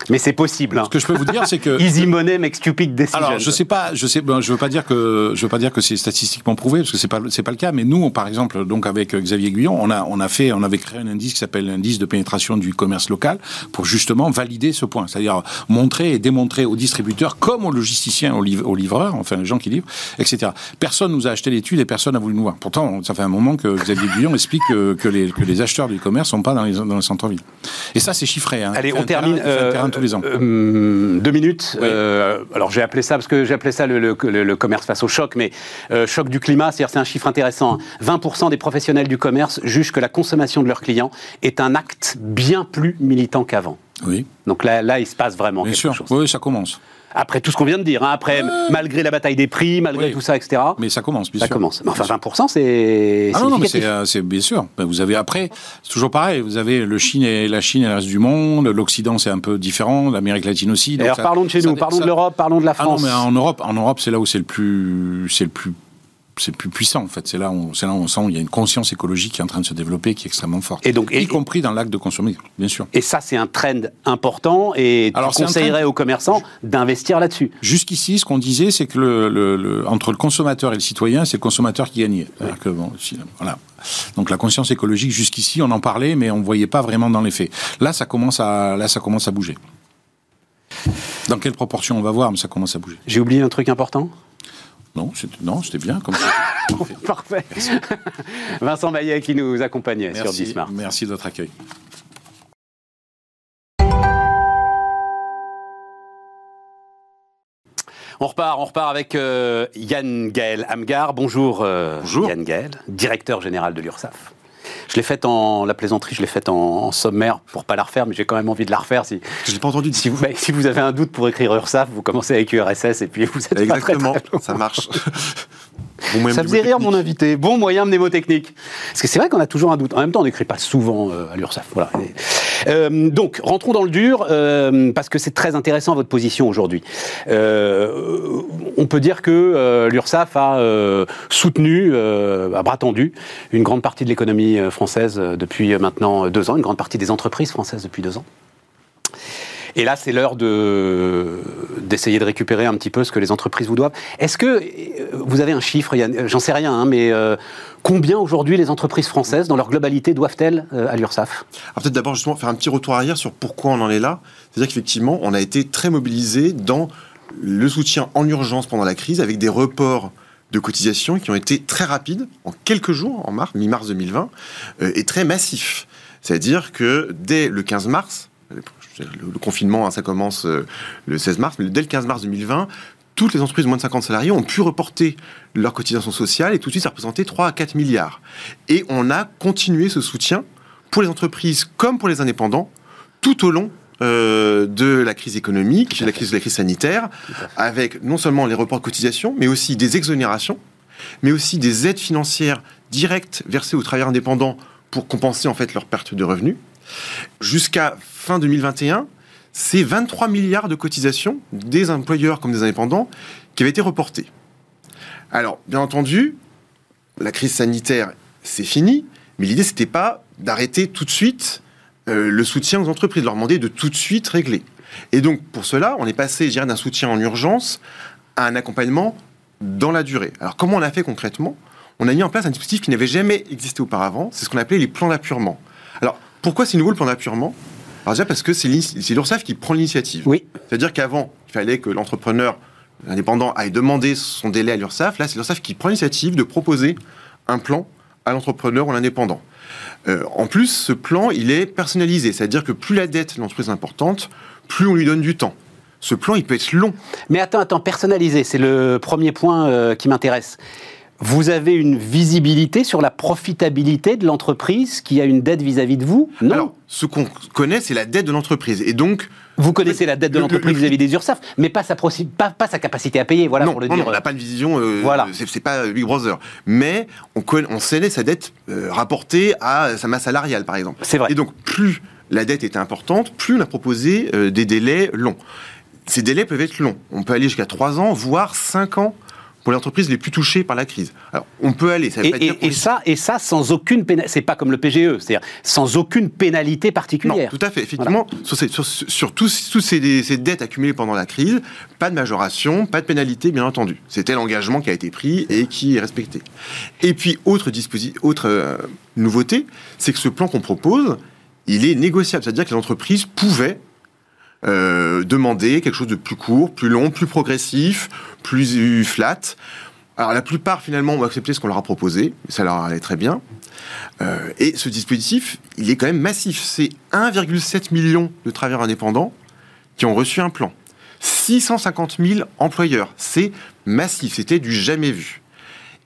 Speaker 2: Mais c'est possible. hein.
Speaker 4: Ce que je peux vous dire, c'est que <laughs>
Speaker 2: Easy money make stupid decisions.
Speaker 4: Alors, je sais pas, je sais, ben, je veux pas dire que je veux pas dire que c'est statistiquement prouvé parce que c'est pas c'est pas le cas. Mais nous, on- par exemple, donc avec euh, Xavier Guyon, on a on a fait, on avait créé un indice qui s'appelle l'indice de pénétration du commerce local pour justement valider ce point, c'est-à-dire montrer et démontrer aux distributeurs comme aux logisticiens, aux, liv- aux livreurs, enfin les gens qui livrent, etc. Personne nous a acheté l'étude et personne n'a voulu nous voir. Pourtant, ça fait un moment que Xavier Guyon explique que, que les que les acheteurs du commerce sont pas dans les dans les centres-villes. Et ça, c'est chiffré. Hein.
Speaker 2: Allez, on termine.
Speaker 4: terrain-
Speaker 2: euh,
Speaker 4: tous les ans.
Speaker 2: euh, deux minutes.
Speaker 4: Oui.
Speaker 2: Euh, alors j'ai appelé ça parce que j'ai appelé ça le, le- le- le commerce face au choc, mais euh, choc du climat, c'est-à-dire c'est un chiffre intéressant. hein. 20% des professionnels du commerce jugent que la consommation de leurs clients est un acte bien plus militant qu'avant.
Speaker 4: Oui,
Speaker 2: Donc là, là, il se passe vraiment
Speaker 4: bien
Speaker 2: quelque
Speaker 4: sûr.
Speaker 2: chose.
Speaker 4: Oui, ça commence.
Speaker 2: Après tout ce qu'on vient de dire, hein, après malgré la bataille des prix, malgré
Speaker 4: Oui.
Speaker 2: tout ça, etc.
Speaker 4: Mais ça commence, bien
Speaker 2: ça
Speaker 4: sûr.
Speaker 2: commence. Mais enfin, 20%, c'est
Speaker 4: Ah non, non, mais
Speaker 2: significatif.
Speaker 4: c'est, euh, c'est bien sûr. Ben, Vous avez après, c'est toujours pareil. Vous avez le Chine et la Chine et le reste du monde. L'Occident, c'est un peu différent. L'Amérique latine aussi. Ça-
Speaker 2: parlons de chez
Speaker 4: ça-
Speaker 2: nous, parlons de l'Europe, parlons de la
Speaker 4: Ah non,
Speaker 2: France.
Speaker 4: mais en Europe, en Europe, c'est là où c'est le plus, c'est le plus, c'est plus puissant en fait. C'est là, où, c'est là où on sent qu'il y a une conscience écologique qui est en train de se développer, qui est extrêmement forte.
Speaker 2: Et donc, et-
Speaker 4: y compris dans l'acte de consommer, bien sûr.
Speaker 2: Et ça, c'est un trend important et
Speaker 4: Alors,
Speaker 2: tu conseillerais aux commerçants d'investir là-dessus.
Speaker 4: Jusqu'ici, ce qu'on disait, c'est que le, le- le- entre le consommateur et le citoyen, c'est le consommateur qui gagnait. C'est-à-dire que, bon, si- voilà. Donc la conscience écologique, jusqu'ici, on en parlait, mais on ne voyait pas vraiment dans les faits. Là, ça commence à, là, ça commence à bouger. Dans quelle proportion on va voir, mais ça commence à bouger.
Speaker 2: J'ai oublié un truc important?
Speaker 4: Non, c'était, non, c'était bien comme ça. <laughs>
Speaker 2: Parfait. <laughs> Vincent Maillet qui nous accompagnait sur
Speaker 4: Merci,
Speaker 2: Bismarck.
Speaker 4: merci de votre accueil.
Speaker 2: On repart, on repart avec euh, Yann Gaël Amgar. Bonjour, euh,
Speaker 5: Bonjour.
Speaker 2: Yann Gaël, directeur général de l'URSSAF. Je l'ai faite en la plaisanterie, je l'ai faite en, en sommaire pour pas la refaire, mais j'ai quand même envie de la refaire. Si,
Speaker 5: Je l'ai pas entendu.
Speaker 2: si, vous, bah, si vous avez un doute pour écrire URSSAF, vous commencez avec URSS et puis vous êtes pas très,
Speaker 5: Exactement,
Speaker 2: très
Speaker 5: ça marche. <laughs> Bon
Speaker 2: Ça faisait rire mon invité. Bon moyen mnémotechnique. Parce que c'est vrai qu'on a toujours un doute. En même temps, on n'écrit pas souvent euh, à l'URSSAF. Voilà. Euh, donc, rentrons dans le dur, euh, parce que c'est très intéressant votre position aujourd'hui. On peut dire que l'URSSAF a soutenu, à bras tendu, une grande partie de l'économie française depuis maintenant deux ans, une grande partie des entreprises françaises depuis deux ans. Et là, c'est l'heure de d'essayer de récupérer un petit peu ce que les entreprises vous doivent. Est-ce que euh, vous avez un chiffre Yann? J'en sais rien, hein, mais euh, combien aujourd'hui les entreprises françaises, dans leur globalité, doivent-elles euh, à l'URSSAF?
Speaker 5: Peut-être d'abord justement faire un petit retour arrière sur pourquoi on en est là. C'est-à-dire qu'effectivement, on a été très mobilisé dans le soutien en urgence pendant la crise avec des reports de cotisations qui ont été très rapides, en quelques jours, en mars, mi-mars 2020, euh, et très massifs. C'est-à-dire que dès le 15 mars, le, le confinement, hein, ça commence euh, le 16 mars, mais dès le 15 mars 2020, toutes les entreprises de moins de 50 salariés ont pu reporter leurs cotisations sociales et tout de suite ça représentait 3 à 4 milliards. Et on a continué ce soutien pour les entreprises comme pour les indépendants tout au long euh, de la crise économique, de la crise de la crise sanitaire, avec non seulement les reports de cotisations, mais aussi des exonérations, mais aussi des aides financières directes versées aux travailleurs indépendants pour compenser en fait leur perte de revenus. Jusqu'à fin 2021, c'est 23 milliards de cotisations des employeurs comme des indépendants qui avaient été reportés. Alors, bien entendu, la crise sanitaire, c'est fini, mais l'idée, c'était pas d'arrêter tout de suite euh, le soutien aux entreprises, de leur demander de tout de suite régler. Et donc, pour cela, on est passé, d'un soutien en urgence à un accompagnement dans la durée. Alors, comment on a fait concrètement? On a mis en place un dispositif qui n'avait jamais existé auparavant, c'est ce qu'on appelait les plans d'appurement. Alors, pourquoi c'est nouveau le plan d'appurement Alors déjà parce que c'est l'URSSAF qui prend l'initiative.
Speaker 2: Oui.
Speaker 5: C'est-à-dire qu'avant, il fallait que l'entrepreneur indépendant aille demander son délai à l'URSSAF. Là, c'est l'URSSAF qui prend l'initiative de proposer un plan à l'entrepreneur ou à l'indépendant. Euh, en plus, ce plan, il est personnalisé. C'est-à-dire que plus la dette de l'entreprise est importante, plus on lui donne du temps. Ce plan, il peut être long.
Speaker 2: Mais attends, attends, personnalisé, c'est le premier point euh, qui m'intéresse. Vous avez une visibilité sur la profitabilité de l'entreprise qui a une dette vis-à-vis de vous? Non
Speaker 5: Alors, ce qu'on connaît, c'est la dette de l'entreprise. Et donc,
Speaker 2: Vous connaissez la dette de
Speaker 5: le-
Speaker 2: l'entreprise
Speaker 5: le-
Speaker 2: vis-à-vis des URSSAF, mais pas sa, proci- pas, pas sa capacité à payer, voilà
Speaker 5: non,
Speaker 2: pour le
Speaker 5: non,
Speaker 2: dire.
Speaker 5: non, on n'a pas de vision. euh,
Speaker 2: Voilà.
Speaker 5: C'est c'est pas Big Brother. Mais on, connaît, on connaît sa dette euh, rapportée à sa masse salariale, par exemple.
Speaker 2: C'est vrai.
Speaker 5: Et donc, plus la dette était importante, plus on a proposé euh, des délais longs. Ces délais peuvent être longs. On peut aller jusqu'à 3 ans, voire 5 ans pour les entreprises les plus touchées par la crise. Alors, on peut aller, ça veut
Speaker 2: Et,
Speaker 5: pas
Speaker 2: et- et ça, et ça sans aucune pénalité. C'est pas comme le PGE, c'est-à-dire sans aucune pénalité
Speaker 5: Non,
Speaker 2: particulière.
Speaker 5: tout à fait. Effectivement, sur, tous ces, ces dettes accumulées pendant la crise, pas de majoration, pas de pénalité, bien entendu. C'était l'engagement qui a été pris et qui est respecté. Et puis, autre, autre euh, nouveauté, c'est que ce plan qu'on propose, il est négociable. C'est-à-dire que les entreprises pouvaient euh, demander quelque chose de plus court, plus long, plus progressif, plus flat. Alors la plupart finalement ont accepté ce qu'on leur a proposé, ça leur allait très bien. Euh, et ce dispositif, il est quand même massif. C'est 1,7 million de travailleurs indépendants qui ont reçu un plan. 650 000 employeurs. C'est massif, c'était du jamais vu.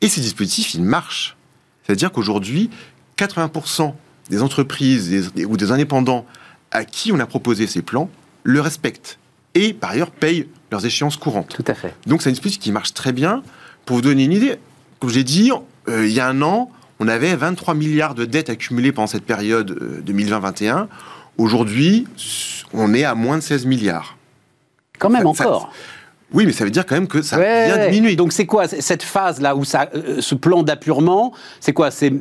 Speaker 5: Et ces dispositifs, ils marchent. C'est-à-dire qu'aujourd'hui, 80% des entreprises ou des indépendants à qui on a proposé ces plans le respectent. Et par ailleurs payent leurs échéances courantes.
Speaker 2: Tout à fait.
Speaker 5: Donc c'est un dispositif qui marche très bien. Pour vous donner une idée, comme je l'ai dit, euh, il y a un an, on avait 23 milliards de dettes accumulées pendant cette période euh, 2020-2021. Aujourd'hui, on est à moins de 16 milliards.
Speaker 2: Quand même
Speaker 5: Ça- ça-
Speaker 2: encore.
Speaker 5: Oui, mais ça veut dire quand même que ça
Speaker 2: Ouais,
Speaker 5: diminué.
Speaker 2: Donc c'est quoi cette phase là où ça, euh, ce plan d'appurement, c'est quoi C'est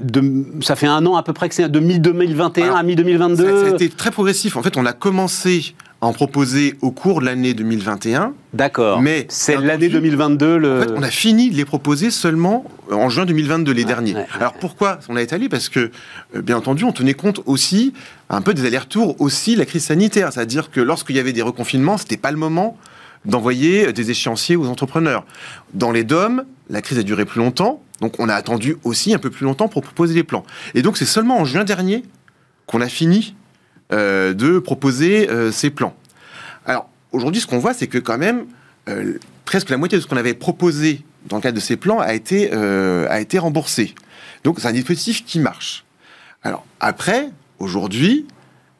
Speaker 2: ça fait un an à peu près que c'est de mi-2021
Speaker 5: Alors,
Speaker 2: à mi-2022.
Speaker 5: ça, ça a été très progressif. En fait, on a commencé en proposer au cours de l'année 2021.
Speaker 2: D'accord.
Speaker 5: Mais,
Speaker 2: c'est l'année
Speaker 5: entendu,
Speaker 2: 2022 le.
Speaker 5: En fait, on a fini de les proposer seulement en juin 2022, les derniers.
Speaker 2: ouais,
Speaker 5: Alors pourquoi on a étalé? Parce que, euh, bien entendu, on tenait compte aussi un peu des allers-retours aussi la crise sanitaire. C'est-à-dire que lorsqu'il y avait des reconfinements, c'était pas le moment d'envoyer euh, des échéanciers aux entrepreneurs. Dans les DOM, la crise a duré plus longtemps, donc on a attendu aussi un peu plus longtemps pour proposer les plans. Et donc c'est seulement en juin dernier qu'on a fini euh, de proposer euh, ces plans. Alors aujourd'hui, ce qu'on voit, c'est que quand même, euh, presque la moitié de ce qu'on avait proposé dans le cadre de ces plans a été, a été remboursé. Donc c'est un dispositif qui marche. Alors après, aujourd'hui,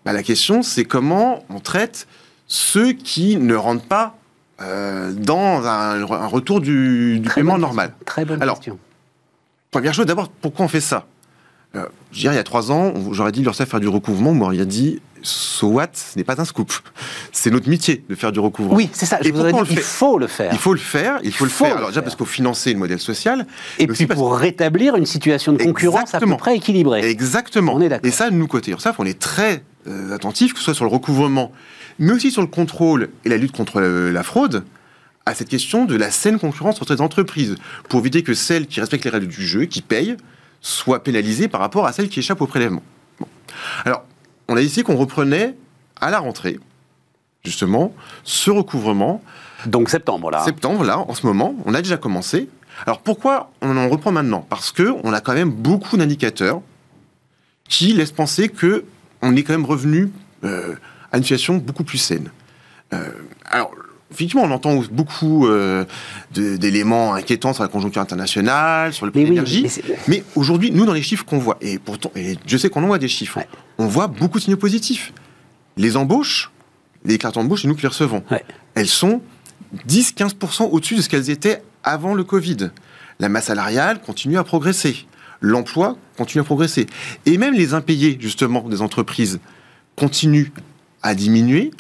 Speaker 5: bah, la question c'est comment on traite ceux qui ne rentrent pas euh, dans un, un retour du, paiement
Speaker 2: bonne
Speaker 5: normal.
Speaker 2: Très bonne
Speaker 5: Alors,
Speaker 2: question.
Speaker 5: Première chose, d'abord, pourquoi on fait ça? Euh, Je dirais, il y a trois ans, j'aurais dit leur faire du recouvrement, moi, il a dit, so what, ce n'est pas un scoop. <laughs> C'est notre métier de faire du recouvrement.
Speaker 2: Oui, c'est ça. Je
Speaker 5: Et
Speaker 2: vous aurais dit,
Speaker 5: pourquoi on le
Speaker 2: il faut le faire.
Speaker 5: Il faut le faire, il faut le
Speaker 2: faut
Speaker 5: faire.
Speaker 2: le
Speaker 5: Alors déjà
Speaker 2: faire.
Speaker 5: parce qu'il faut financer le modèle social.
Speaker 2: Et puis
Speaker 5: parce-
Speaker 2: pour rétablir une situation de concurrence
Speaker 5: Exactement.
Speaker 2: à peu près équilibrée.
Speaker 5: Exactement.
Speaker 2: On est d'accord.
Speaker 5: Et ça, nous, côté URSAF, on est très euh, attentifs, que ce soit sur le recouvrement, mais aussi sur le contrôle et la lutte contre euh, la fraude, à cette question de la saine concurrence entre les entreprises, pour éviter que celles qui respectent les règles du jeu, qui payent, soient pénalisées par rapport à celles qui échappent au prélèvement. Bon. Alors, on a décidé qu'on reprenait à la rentrée, justement, ce recouvrement
Speaker 2: Donc septembre là.
Speaker 5: septembre, là, en ce moment, on a déjà commencé. Alors pourquoi on en reprend maintenant? Parce que on a quand même beaucoup d'indicateurs qui laissent penser que on est quand même revenu euh, à une situation beaucoup plus saine. Euh, alors, effectivement, on entend beaucoup euh, d'éléments inquiétants sur la conjoncture internationale, sur le prix
Speaker 2: Mais
Speaker 5: de
Speaker 2: oui,
Speaker 5: l'énergie.
Speaker 2: mais
Speaker 5: aujourd'hui, nous, dans les chiffres qu'on voit, et pourtant, et je sais qu'on en voit des chiffres,
Speaker 2: Ouais.
Speaker 5: on voit beaucoup de signaux positifs. Les embauches, les cartes d'embauche, c'est nous qui les recevons.
Speaker 2: Ouais.
Speaker 5: Elles sont 10-15% au-dessus de ce qu'elles étaient avant le Covid. La masse salariale continue à progresser. L'emploi continue à progresser. Et même les impayés, justement, des entreprises continuent à diminuer.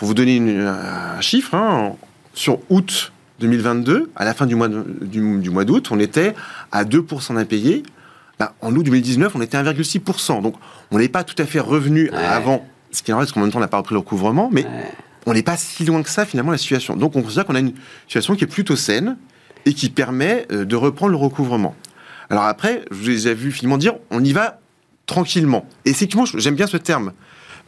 Speaker 5: Pour vous donner une- un chiffre, hein, sur août 2022, à la fin du mois de- du, du mois d'août, on était à 2% d'impayés. Ben, en août 2019, on était à 1,6%. Donc, on n'est pas tout à fait revenu à avant, ce qui est normal, parce qu'en même temps, on n'a pas repris le recouvrement, mais on n'est pas si loin que ça, finalement, la situation. Donc, on considère qu'on a une situation qui est plutôt saine et qui permet euh, de reprendre le recouvrement. Alors après, je vous ai déjà vu finalement dire, on y va tranquillement. Et effectivement, j'aime bien ce terme,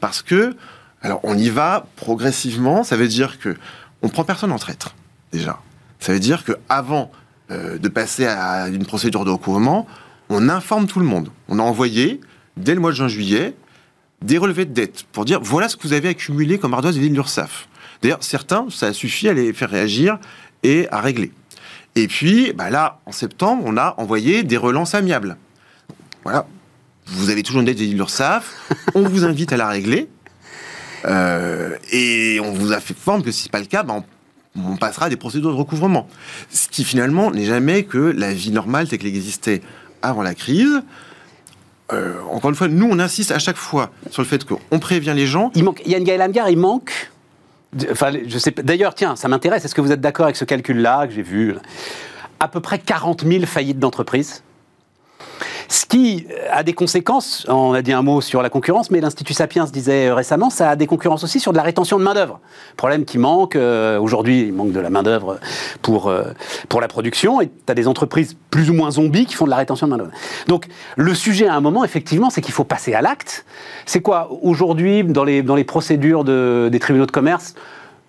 Speaker 5: parce que, alors, on y va progressivement, ça veut dire que on prend personne en traître, déjà. Ça veut dire que avant euh, de passer à une procédure de recouvrement, on informe tout le monde. On a envoyé, dès le mois de juin-juillet, des relevés de dette pour dire voilà ce que vous avez accumulé comme ardoise vis-à-vis de l'URSSAF. D'ailleurs, certains, ça a suffi à les faire réagir et à régler. Et puis, bah là, en septembre, on a envoyé des relances amiables. Voilà. Vous avez toujours une dette de l'URSSAF, on vous invite à la régler. Euh, et on vous a fait forme que si ce n'est pas le cas, bah, on, passera à des procédures de recouvrement. Ce qui finalement n'est jamais que la vie normale telle qu'elle existait avant la crise. Euh, encore une fois, nous, on insiste à chaque fois sur le fait qu'on prévient les gens.
Speaker 2: Il manque, Yann Gaël Amgar, il manque. Enfin, je sais. D'ailleurs, tiens, ça m'intéresse. Est-ce que vous êtes d'accord avec ce calcul-là que j'ai vu? À peu près 40 000 faillites d'entreprises. Ce qui a des conséquences, on a dit un mot sur la concurrence, mais l'Institut Sapiens disait euh, récemment, ça a des concurrences aussi sur de la rétention de main-d'œuvre. Problème qui manque, euh, aujourd'hui, il manque de la main-d'œuvre pour, euh, la production, et tu as des entreprises plus ou moins zombies qui font de la rétention de main-d'œuvre. Donc, le sujet à un moment, effectivement, c'est qu'il faut passer à l'acte. C'est quoi, aujourd'hui, dans les, procédures de, des tribunaux de commerce,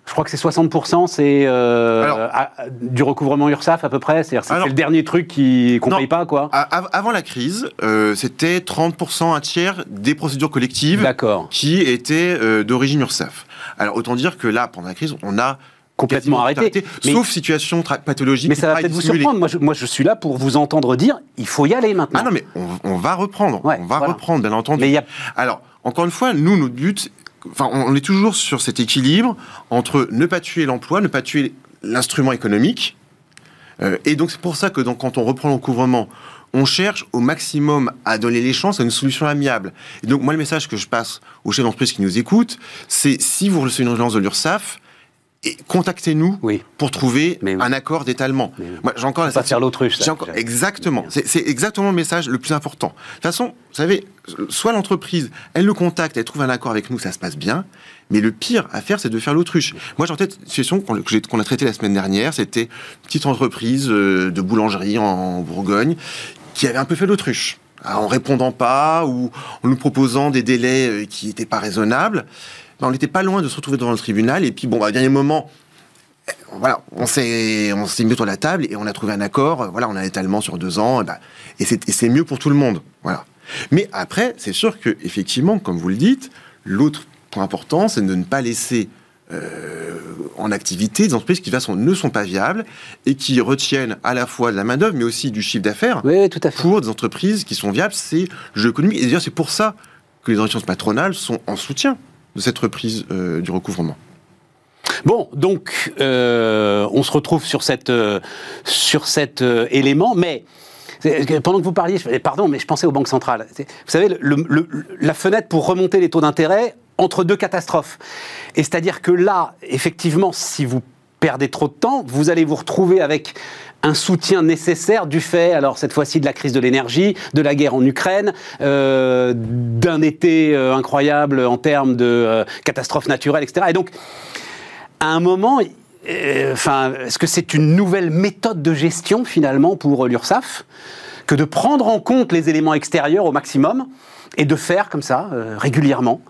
Speaker 2: je crois que c'est 60%, c'est euh,
Speaker 5: Alors-
Speaker 2: à- du recouvrement URSAF à peu près. C'est
Speaker 5: Alors-
Speaker 2: le dernier truc qui qu'on
Speaker 5: Non.
Speaker 2: paye pas, quoi.
Speaker 5: A- Avant la crise, euh, c'était 30%, un tiers des procédures collectives
Speaker 2: D'accord.
Speaker 5: qui étaient euh, d'origine URSAF. Alors autant dire que là, pendant la crise, on a
Speaker 2: Complètement arrêté. Mais-
Speaker 5: sauf situation tra- pathologique.
Speaker 2: Mais ça va peut-être
Speaker 5: être
Speaker 2: vous surprendre. Moi je, moi, je suis là pour vous entendre dire il faut y aller maintenant.
Speaker 5: Ah non, mais on, on va reprendre.
Speaker 2: Ouais,
Speaker 5: on va
Speaker 2: voilà.
Speaker 5: reprendre, bien entendu.
Speaker 2: Mais y a-
Speaker 5: Alors, encore une fois, nous, notre but, enfin, on est toujours sur cet équilibre entre ne pas tuer l'emploi, ne pas tuer l'instrument économique. Euh, et donc, c'est pour ça que donc, quand on reprend le recouvrement, on cherche au maximum à donner les chances à une solution amiable. Et donc, moi, le message que je passe aux chefs d'entreprise qui nous écoutent, c'est si vous recevez une urgence de l'URSSAF, et contactez-nous
Speaker 2: Oui.
Speaker 5: pour trouver
Speaker 2: oui.
Speaker 5: un accord d'étalement.
Speaker 2: Oui.
Speaker 5: Moi, j'ai encore la
Speaker 2: Faut pas faire l'autruche.
Speaker 5: exactement. C'est exactement le message le plus important. De toute façon, vous savez, soit l'entreprise, elle le contacte, elle trouve un accord avec nous, ça se passe bien. Mais le pire à faire, c'est de faire l'autruche. Moi, j'ai en tête une situation qu'on a traitée la semaine dernière. C'était une petite entreprise euh, de boulangerie en Bourgogne qui avait un peu fait l'autruche. En répondant pas ou en nous proposant des délais euh, qui n'étaient pas raisonnables. Ben, on n'était pas loin de se retrouver devant le tribunal. Et puis, bon, bah, au dernier moment, voilà, on s'est on s'est mis autour de la table et on a trouvé un accord. euh, Voilà, on a un étalement sur deux ans, et, bah, et c'est mieux pour tout le monde. Voilà. Mais après, c'est sûr que effectivement, comme vous le dites, l'autre point important, c'est de ne pas laisser euh, en activité des entreprises qui de toute façon ne sont pas viables et qui retiennent à la fois de la main d'œuvre, mais aussi du chiffre d'affaires
Speaker 2: Oui, oui, tout à fait.
Speaker 5: pour des entreprises qui sont viables. C'est le jeu économique. Et d'ailleurs, c'est pour ça que les organisations patronales sont en soutien de cette reprise euh, du recouvrement.
Speaker 2: Bon, donc euh, on se retrouve sur cette euh, sur cet élément, mais pendant que vous parliez, je, pardon, mais je pensais aux banques centrales. Vous savez, la fenêtre pour remonter les taux d'intérêt entre deux catastrophes. Et c'est-à-dire que là, effectivement, si vous perdez trop de temps, vous allez vous retrouver avec un soutien nécessaire du fait, alors cette fois-ci de la crise de l'énergie, de la guerre en Ukraine, euh, d'un été euh, incroyable en termes de euh, catastrophes naturelles, etc. Et donc, à un moment, enfin, est-ce que c'est une nouvelle méthode de gestion finalement pour l'URSSAF que de prendre en compte les éléments extérieurs au maximum et de faire comme ça régulièrement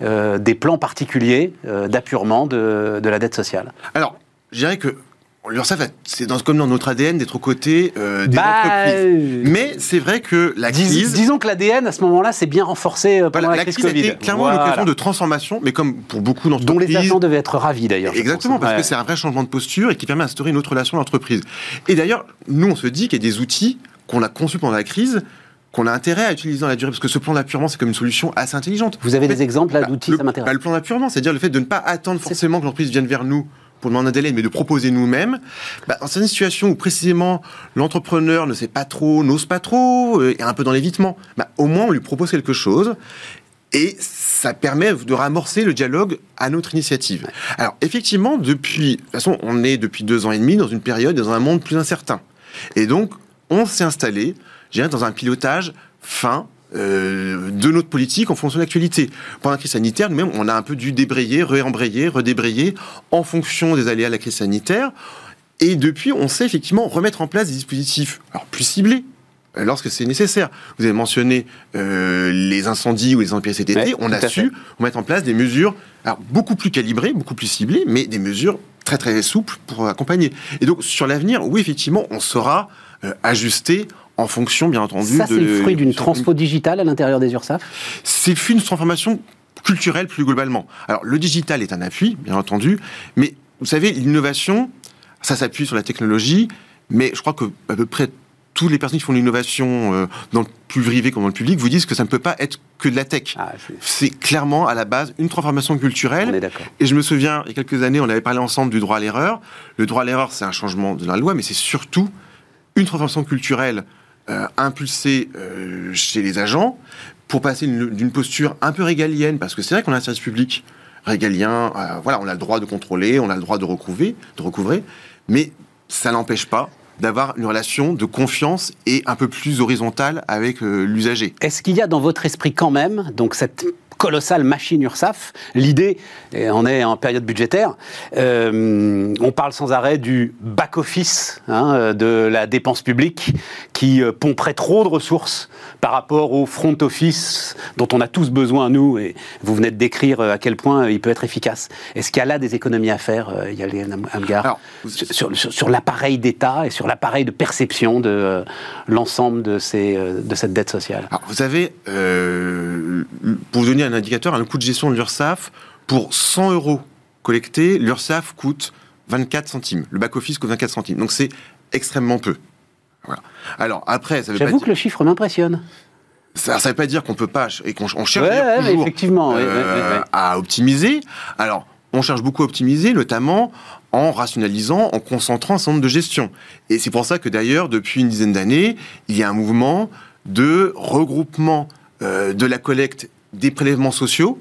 Speaker 2: des plans particuliers euh, d'appurement de, de la dette sociale?
Speaker 5: Alors, je dirais que l'URSSAF, c'est dans, comme dans notre ADN d'être aux côtés euh, des
Speaker 2: Bah,
Speaker 5: entreprises.
Speaker 2: euh,
Speaker 5: Mais c'est vrai que la
Speaker 2: Dis-
Speaker 5: crise,
Speaker 2: disons que l'ADN à ce moment-là s'est bien renforcé euh, pendant
Speaker 5: voilà,
Speaker 2: la,
Speaker 5: la
Speaker 2: crise
Speaker 5: crise a été clairement
Speaker 2: Voilà.
Speaker 5: l'occasion de transformation, mais comme pour beaucoup
Speaker 2: dont
Speaker 5: d'entreprises.
Speaker 2: les agents devaient être ravis d'ailleurs.
Speaker 5: Exactement, parce
Speaker 2: Ouais.
Speaker 5: que c'est un vrai changement de posture et qui permet d'instaurer une autre relation d'entreprise. Et d'ailleurs, nous, on se dit qu'il y a des outils qu'on a conçus pendant la crise qu'on a intérêt à utiliser dans la durée, parce que ce plan d'appurement, c'est comme une solution assez intelligente.
Speaker 2: Vous avez
Speaker 5: En fait,
Speaker 2: des exemples là
Speaker 5: bah,
Speaker 2: d'outils,
Speaker 5: le,
Speaker 2: ça m'intéresse.
Speaker 5: bah, le plan d'appurement, c'est-à-dire le fait de ne pas attendre forcément que l'entreprise vienne vers nous pour demander un délai, mais de proposer nous-mêmes. Bah, dans certaines situations où précisément l'entrepreneur ne sait pas trop, n'ose pas trop, euh, est un peu dans l'évitement, bah, au moins on lui propose quelque chose. Et ça permet de ramorcer le dialogue à notre initiative. Alors, effectivement, depuis, de toute façon, on est depuis deux ans et demi dans une période, dans un monde plus incertain. Et donc, on s'est installé, je dirais, dans un pilotage fin euh, de notre politique en fonction de l'actualité. Pendant la crise sanitaire, nous-mêmes, on a un peu dû débrayer, réembrayer, redébrayer en fonction des aléas de la crise sanitaire. Et depuis, on sait effectivement remettre en place des dispositifs alors, plus ciblés euh, lorsque c'est nécessaire. Vous avez mentionné euh, les incendies ou les intempéries cet été.
Speaker 2: Ouais,
Speaker 5: on a su mettre en place des mesures alors, beaucoup plus calibrées, beaucoup plus ciblées, mais des mesures très très souples pour accompagner. Et donc, sur l'avenir, oui, effectivement, on saura euh, ajuster en fonction, bien entendu,
Speaker 2: Ça, c'est le fruit d'une transfo digitale à l'intérieur des URSAF
Speaker 5: c'est le fruit d'une transformation culturelle plus globalement. Alors, le digital est un appui, bien entendu, mais vous savez, l'innovation, ça s'appuie sur la technologie, mais je crois que à peu près toutes les personnes qui font l'innovation euh, dans le plus privé comme dans le public vous disent que ça ne peut pas être que de la tech.
Speaker 2: Ah, c'est-
Speaker 5: clairement à la base une transformation culturelle.
Speaker 2: On est d'accord.
Speaker 5: Et je me souviens, il y a quelques années, on avait parlé ensemble du droit à l'erreur. Le droit à l'erreur, c'est un changement de la loi, mais c'est surtout une transformation culturelle euh, impulsée euh, chez les agents pour passer une- d'une posture un peu régalienne, parce que c'est vrai qu'on a un service public régalien, euh, voilà, on a le droit de contrôler, on a le droit de recouvrer, de recouvrer mais ça n'empêche pas d'avoir une relation de confiance et un peu plus horizontale avec euh, l'usager.
Speaker 2: Est-ce qu'il y a dans votre esprit quand même, donc cette colossale machine URSAF. L'idée, on est en période budgétaire, euh, on parle sans arrêt du back-office hein, de la dépense publique qui euh, pomperait trop de ressources par rapport au front office dont on a tous besoin, nous, et vous venez de décrire à quel point il peut être efficace. Est-ce qu'il y a là des économies à faire, euh, Yann Amgar,
Speaker 5: Alors,
Speaker 2: sur, sur- sur l'appareil d'État et sur l'appareil de perception de euh, l'ensemble de, ces, euh, de cette dette sociale?
Speaker 5: Alors, vous savez, euh, pour vous donner un indicateur, un coût de gestion de l'URSSAF, pour 100 euros collectés, l'URSSAF coûte 24 centimes. Le back-office coûte 24 centimes. Donc c'est extrêmement peu. Voilà. Alors après, ça veut pas
Speaker 2: J'avoue
Speaker 5: dire,
Speaker 2: que le chiffre m'impressionne.
Speaker 5: ça, ça veut pas dire qu'on peut pas et qu'on on cherche
Speaker 2: Ouais, ouais, effectivement,
Speaker 5: euh,
Speaker 2: ouais.
Speaker 5: à optimiser. Alors, on cherche beaucoup à optimiser, notamment en rationalisant, en concentrant un certain nombre de gestions. Et c'est pour ça que d'ailleurs, depuis une dizaine d'années, il y a un mouvement de regroupement euh, de la collecte des prélèvements sociaux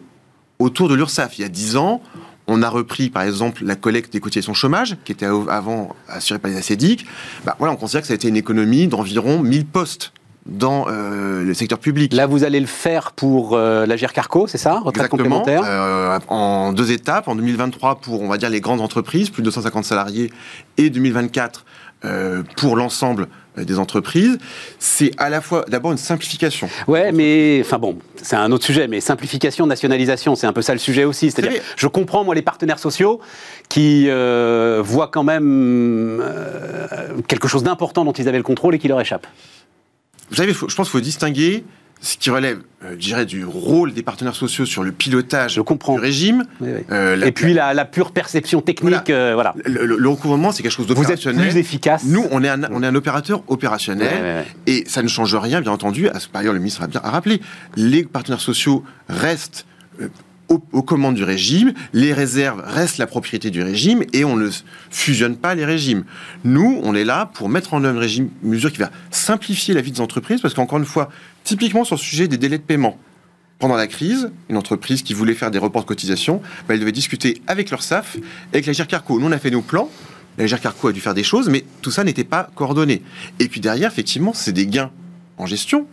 Speaker 5: autour de l'URSSAF. Il y a dix ans, on a repris, par exemple, la collecte des cotisations chômage, qui était avant assurée par les ACEDIC. Bah, voilà, on considère que ça a été une économie d'environ 1000 postes dans euh, le secteur public.
Speaker 2: Là, vous allez le faire pour euh, l'Agir Carco, c'est ça Retraite
Speaker 5: Exactement.
Speaker 2: complémentaire
Speaker 5: euh, en deux étapes. En 2023 pour, on va dire, les grandes entreprises, plus de 250 salariés, et 2024 euh, pour l'ensemble euh, des entreprises. C'est à la fois d'abord une simplification.
Speaker 2: Ouais, mais enfin bon, c'est un autre sujet, mais simplification, nationalisation, c'est un peu ça le sujet aussi. C'est-à-dire, je comprends moi les partenaires sociaux qui euh, voient quand même euh, quelque chose d'important dont ils avaient le contrôle et qui leur échappe.
Speaker 5: Vous savez, faut- je pense qu'il faut distinguer ce qui relève, euh, je dirais, du rôle des partenaires sociaux sur le pilotage
Speaker 2: Je comprends.
Speaker 5: du régime.
Speaker 2: Oui, oui.
Speaker 5: Euh, la-
Speaker 2: et puis la, la pure perception technique, euh, voilà.
Speaker 5: le, le- le recouvrement, c'est quelque chose
Speaker 2: Vous êtes
Speaker 5: d'opérationnel.
Speaker 2: plus efficace.
Speaker 5: Nous, on est un, on est un opérateur opérationnel et ça ne change rien, bien entendu. À ce- Par ailleurs, le ministre a bien rappelé, les partenaires sociaux restent euh, aux, aux commandes du régime, les réserves restent la propriété du régime et on ne fusionne pas les régimes. Nous, on est là pour mettre en œuvre un régime, une mesure qui va simplifier la vie des entreprises parce qu'encore une fois, typiquement sur le sujet des délais de paiement. Pendant la crise, une entreprise qui voulait faire des reports de cotisation, bah, elle devait discuter avec leur SAF, avec la GIRCARCO. Nous, on a fait nos plans. La GIRCARCO a dû faire des choses, mais tout ça n'était pas coordonné. Et puis derrière, effectivement, c'est des gains en gestion.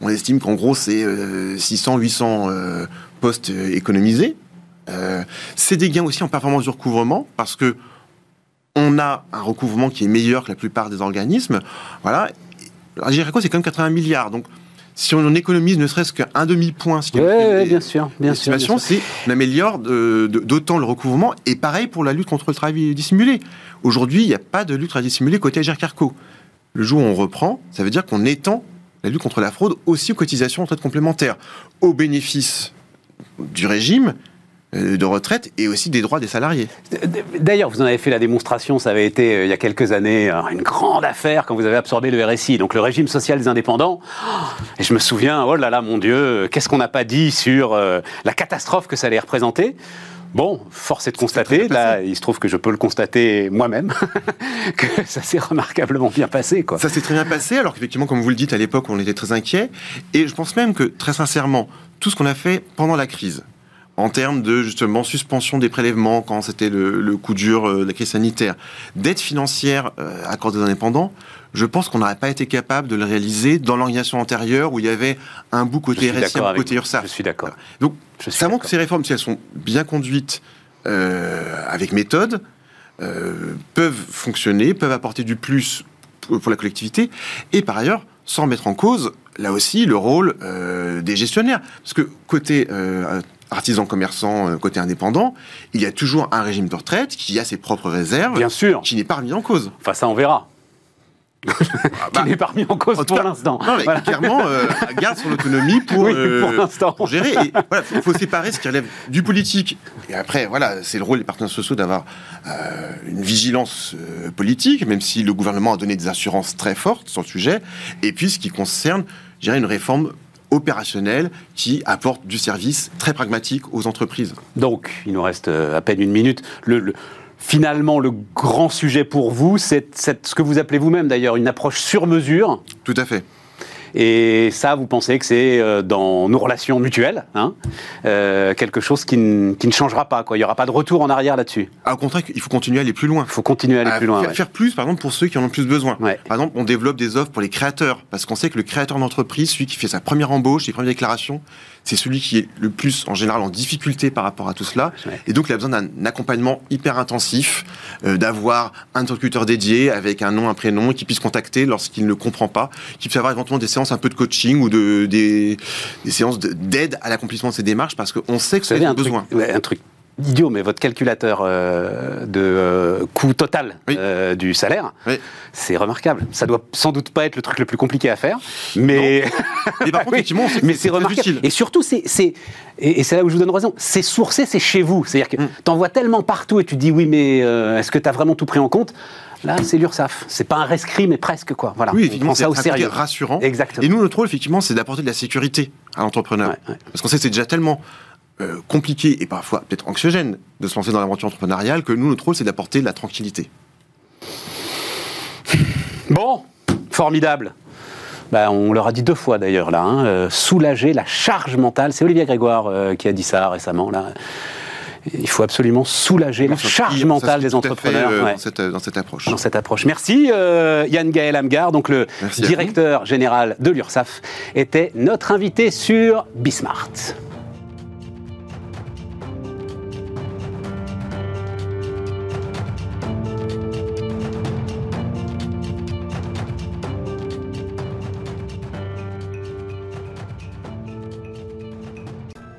Speaker 5: On estime qu'en gros, c'est euh, 600, 800 euh, postes euh, économisés. Euh, c'est des gains aussi en performance du recouvrement, parce que on a un recouvrement qui est meilleur que la plupart des organismes. Voilà. La GIRCARCO, c'est quand même 80 milliards. Donc, si on économise ne serait-ce qu'un demi-point, ce qui
Speaker 2: Ouais,
Speaker 5: est-
Speaker 2: ouais, bien sûr, bien sûr. bien
Speaker 5: L'estimation,
Speaker 2: sûr.
Speaker 5: c'est on améliore d'autant le recouvrement. Et pareil pour la lutte contre le travail dissimulé. Aujourd'hui, il n'y a pas de lutte travail dissimulé côté Carco. Le jour où on reprend, ça veut dire qu'on étend la lutte contre la fraude aussi aux cotisations en retraite complémentaire, au bénéfice du régime de retraite et aussi des droits des salariés.
Speaker 2: D'ailleurs, vous en avez fait la démonstration, ça avait été euh, il y a quelques années euh, une grande affaire quand vous avez absorbé le RSI, donc le régime social des indépendants. Et je me souviens, oh là là, mon Dieu, euh, qu'est-ce qu'on n'a pas dit sur euh, la catastrophe que ça allait représenter? Bon, force est de constater, là, il se trouve que je peux le constater moi-même, <laughs> que ça s'est remarquablement bien passé, quoi.
Speaker 5: Ça s'est très bien passé, alors qu'effectivement, comme vous le dites, à l'époque, on était très inquiets. Et je pense même que, très sincèrement, tout ce qu'on a fait pendant la crise, en termes de justement suspension des prélèvements quand c'était le, le coup dur euh, de la crise sanitaire, d'aide financière euh, accordée aux indépendants, je pense qu'on n'aurait pas été capable de le réaliser dans l'organisation antérieure où il y avait un bout côté RSI, un
Speaker 2: avec
Speaker 5: côté. URSSAF.
Speaker 2: Je suis d'accord.
Speaker 5: Donc, ça montre que ces réformes, si elles sont bien conduites euh, avec méthode, euh, peuvent fonctionner, peuvent apporter du plus pour pour la collectivité, et par ailleurs, sans mettre en cause, là aussi, le rôle euh, des gestionnaires. Parce que côté euh, artisan commerçant, euh, côté indépendant, il y a toujours un régime de retraite qui a ses propres réserves,
Speaker 2: Bien sûr.
Speaker 5: qui n'est pas remis en cause.
Speaker 2: Enfin, ça, on verra. <laughs>
Speaker 5: bah,
Speaker 2: qui n'est pas remis en cause
Speaker 5: en
Speaker 2: pour l'instant.
Speaker 5: Non, mais
Speaker 2: Voilà.
Speaker 5: clairement, euh, garde son autonomie pour,
Speaker 2: Oui,
Speaker 5: euh,
Speaker 2: pour l'instant.
Speaker 5: gérer. Et voilà, faut, faut séparer ce qui relève du politique. Et après, voilà, c'est le rôle des partenaires sociaux d'avoir euh, une vigilance politique, même si le gouvernement a donné des assurances très fortes sur le sujet. Et puis, ce qui concerne, je dirais, une réforme opérationnelle qui apporte du service très pragmatique aux entreprises.
Speaker 2: Donc, il nous reste euh, à peine une minute. Le, le- finalement, le grand sujet pour vous, c'est ce que vous appelez vous-même d'ailleurs une approche sur mesure.
Speaker 5: Tout à fait.
Speaker 2: Et ça, vous pensez que c'est euh, dans nos relations mutuelles, hein, euh, quelque chose qui, qui ne changera pas. Quoi. Il n'y aura pas de retour en arrière là-dessus.
Speaker 5: Ah, Au contraire, il faut continuer à aller plus loin.
Speaker 2: Il faut continuer à aller
Speaker 5: à
Speaker 2: plus loin.
Speaker 5: faire,
Speaker 2: ouais.
Speaker 5: faire plus, par exemple, pour ceux qui en ont le plus besoin.
Speaker 2: Ouais.
Speaker 5: Par exemple, on développe des offres pour les créateurs, parce qu'on sait que le créateur d'entreprise, celui qui fait sa première embauche, les premières déclarations, c'est celui qui est le plus, en général, en difficulté par rapport à tout cela.
Speaker 2: Ouais.
Speaker 5: Et donc, il a besoin d'un accompagnement hyper intensif, euh, d'avoir un interlocuteur dédié avec un nom, un prénom, qui puisse contacter lorsqu'il ne comprend pas, qui puisse avoir éventuellement des séances un peu de coaching ou de, des, des séances de- d'aide à l'accomplissement de ces démarches, parce qu'on sait que ça a
Speaker 2: truc,
Speaker 5: besoin.
Speaker 2: ouais, un truc idiot, mais votre calculateur euh, de euh, coût total
Speaker 5: Oui.
Speaker 2: euh, du salaire,
Speaker 5: Oui.
Speaker 2: c'est remarquable. Ça doit sans doute pas être le truc le plus compliqué à faire, mais <laughs>
Speaker 5: Mais par contre,
Speaker 2: Oui, mais
Speaker 5: c'est
Speaker 2: remarquable.
Speaker 5: utile.
Speaker 2: Et surtout, c'est c'est- et, et c'est là où je vous donne raison. C'est sourcé, c'est chez vous. C'est-à-dire que
Speaker 5: Mm.
Speaker 2: t'en vois tellement partout et tu te dis oui, mais est-ce que tu as vraiment tout pris en compte? Là, c'est l'URSSAF. C'est pas un rescrit, mais presque quoi. Voilà.
Speaker 5: Oui, effectivement, c'est
Speaker 2: ça au sérieux.
Speaker 5: rassurant.
Speaker 2: Exactement.
Speaker 5: Et nous, notre rôle, effectivement, c'est d'apporter de la sécurité à l'entrepreneur.
Speaker 2: Ouais, ouais.
Speaker 5: Parce qu'on sait que c'est déjà tellement euh, compliqué et parfois peut-être anxiogène de se lancer dans l'aventure entrepreneuriale que nous, notre rôle, c'est d'apporter de la tranquillité.
Speaker 2: Bon, formidable. Bah, on leur a dit deux fois d'ailleurs là, hein, euh, soulager la charge mentale. C'est Olivier Grégoire euh, qui a dit ça récemment là. Il faut absolument soulager la charge mentale des
Speaker 5: fait,
Speaker 2: entrepreneurs.
Speaker 5: euh,
Speaker 2: ouais.
Speaker 5: dans, cette, dans cette approche.
Speaker 2: dans cette approche. Merci Yann Gaël Amgar, donc le
Speaker 5: Merci
Speaker 2: directeur général de l'URSSAF, était notre invité sur Bismart.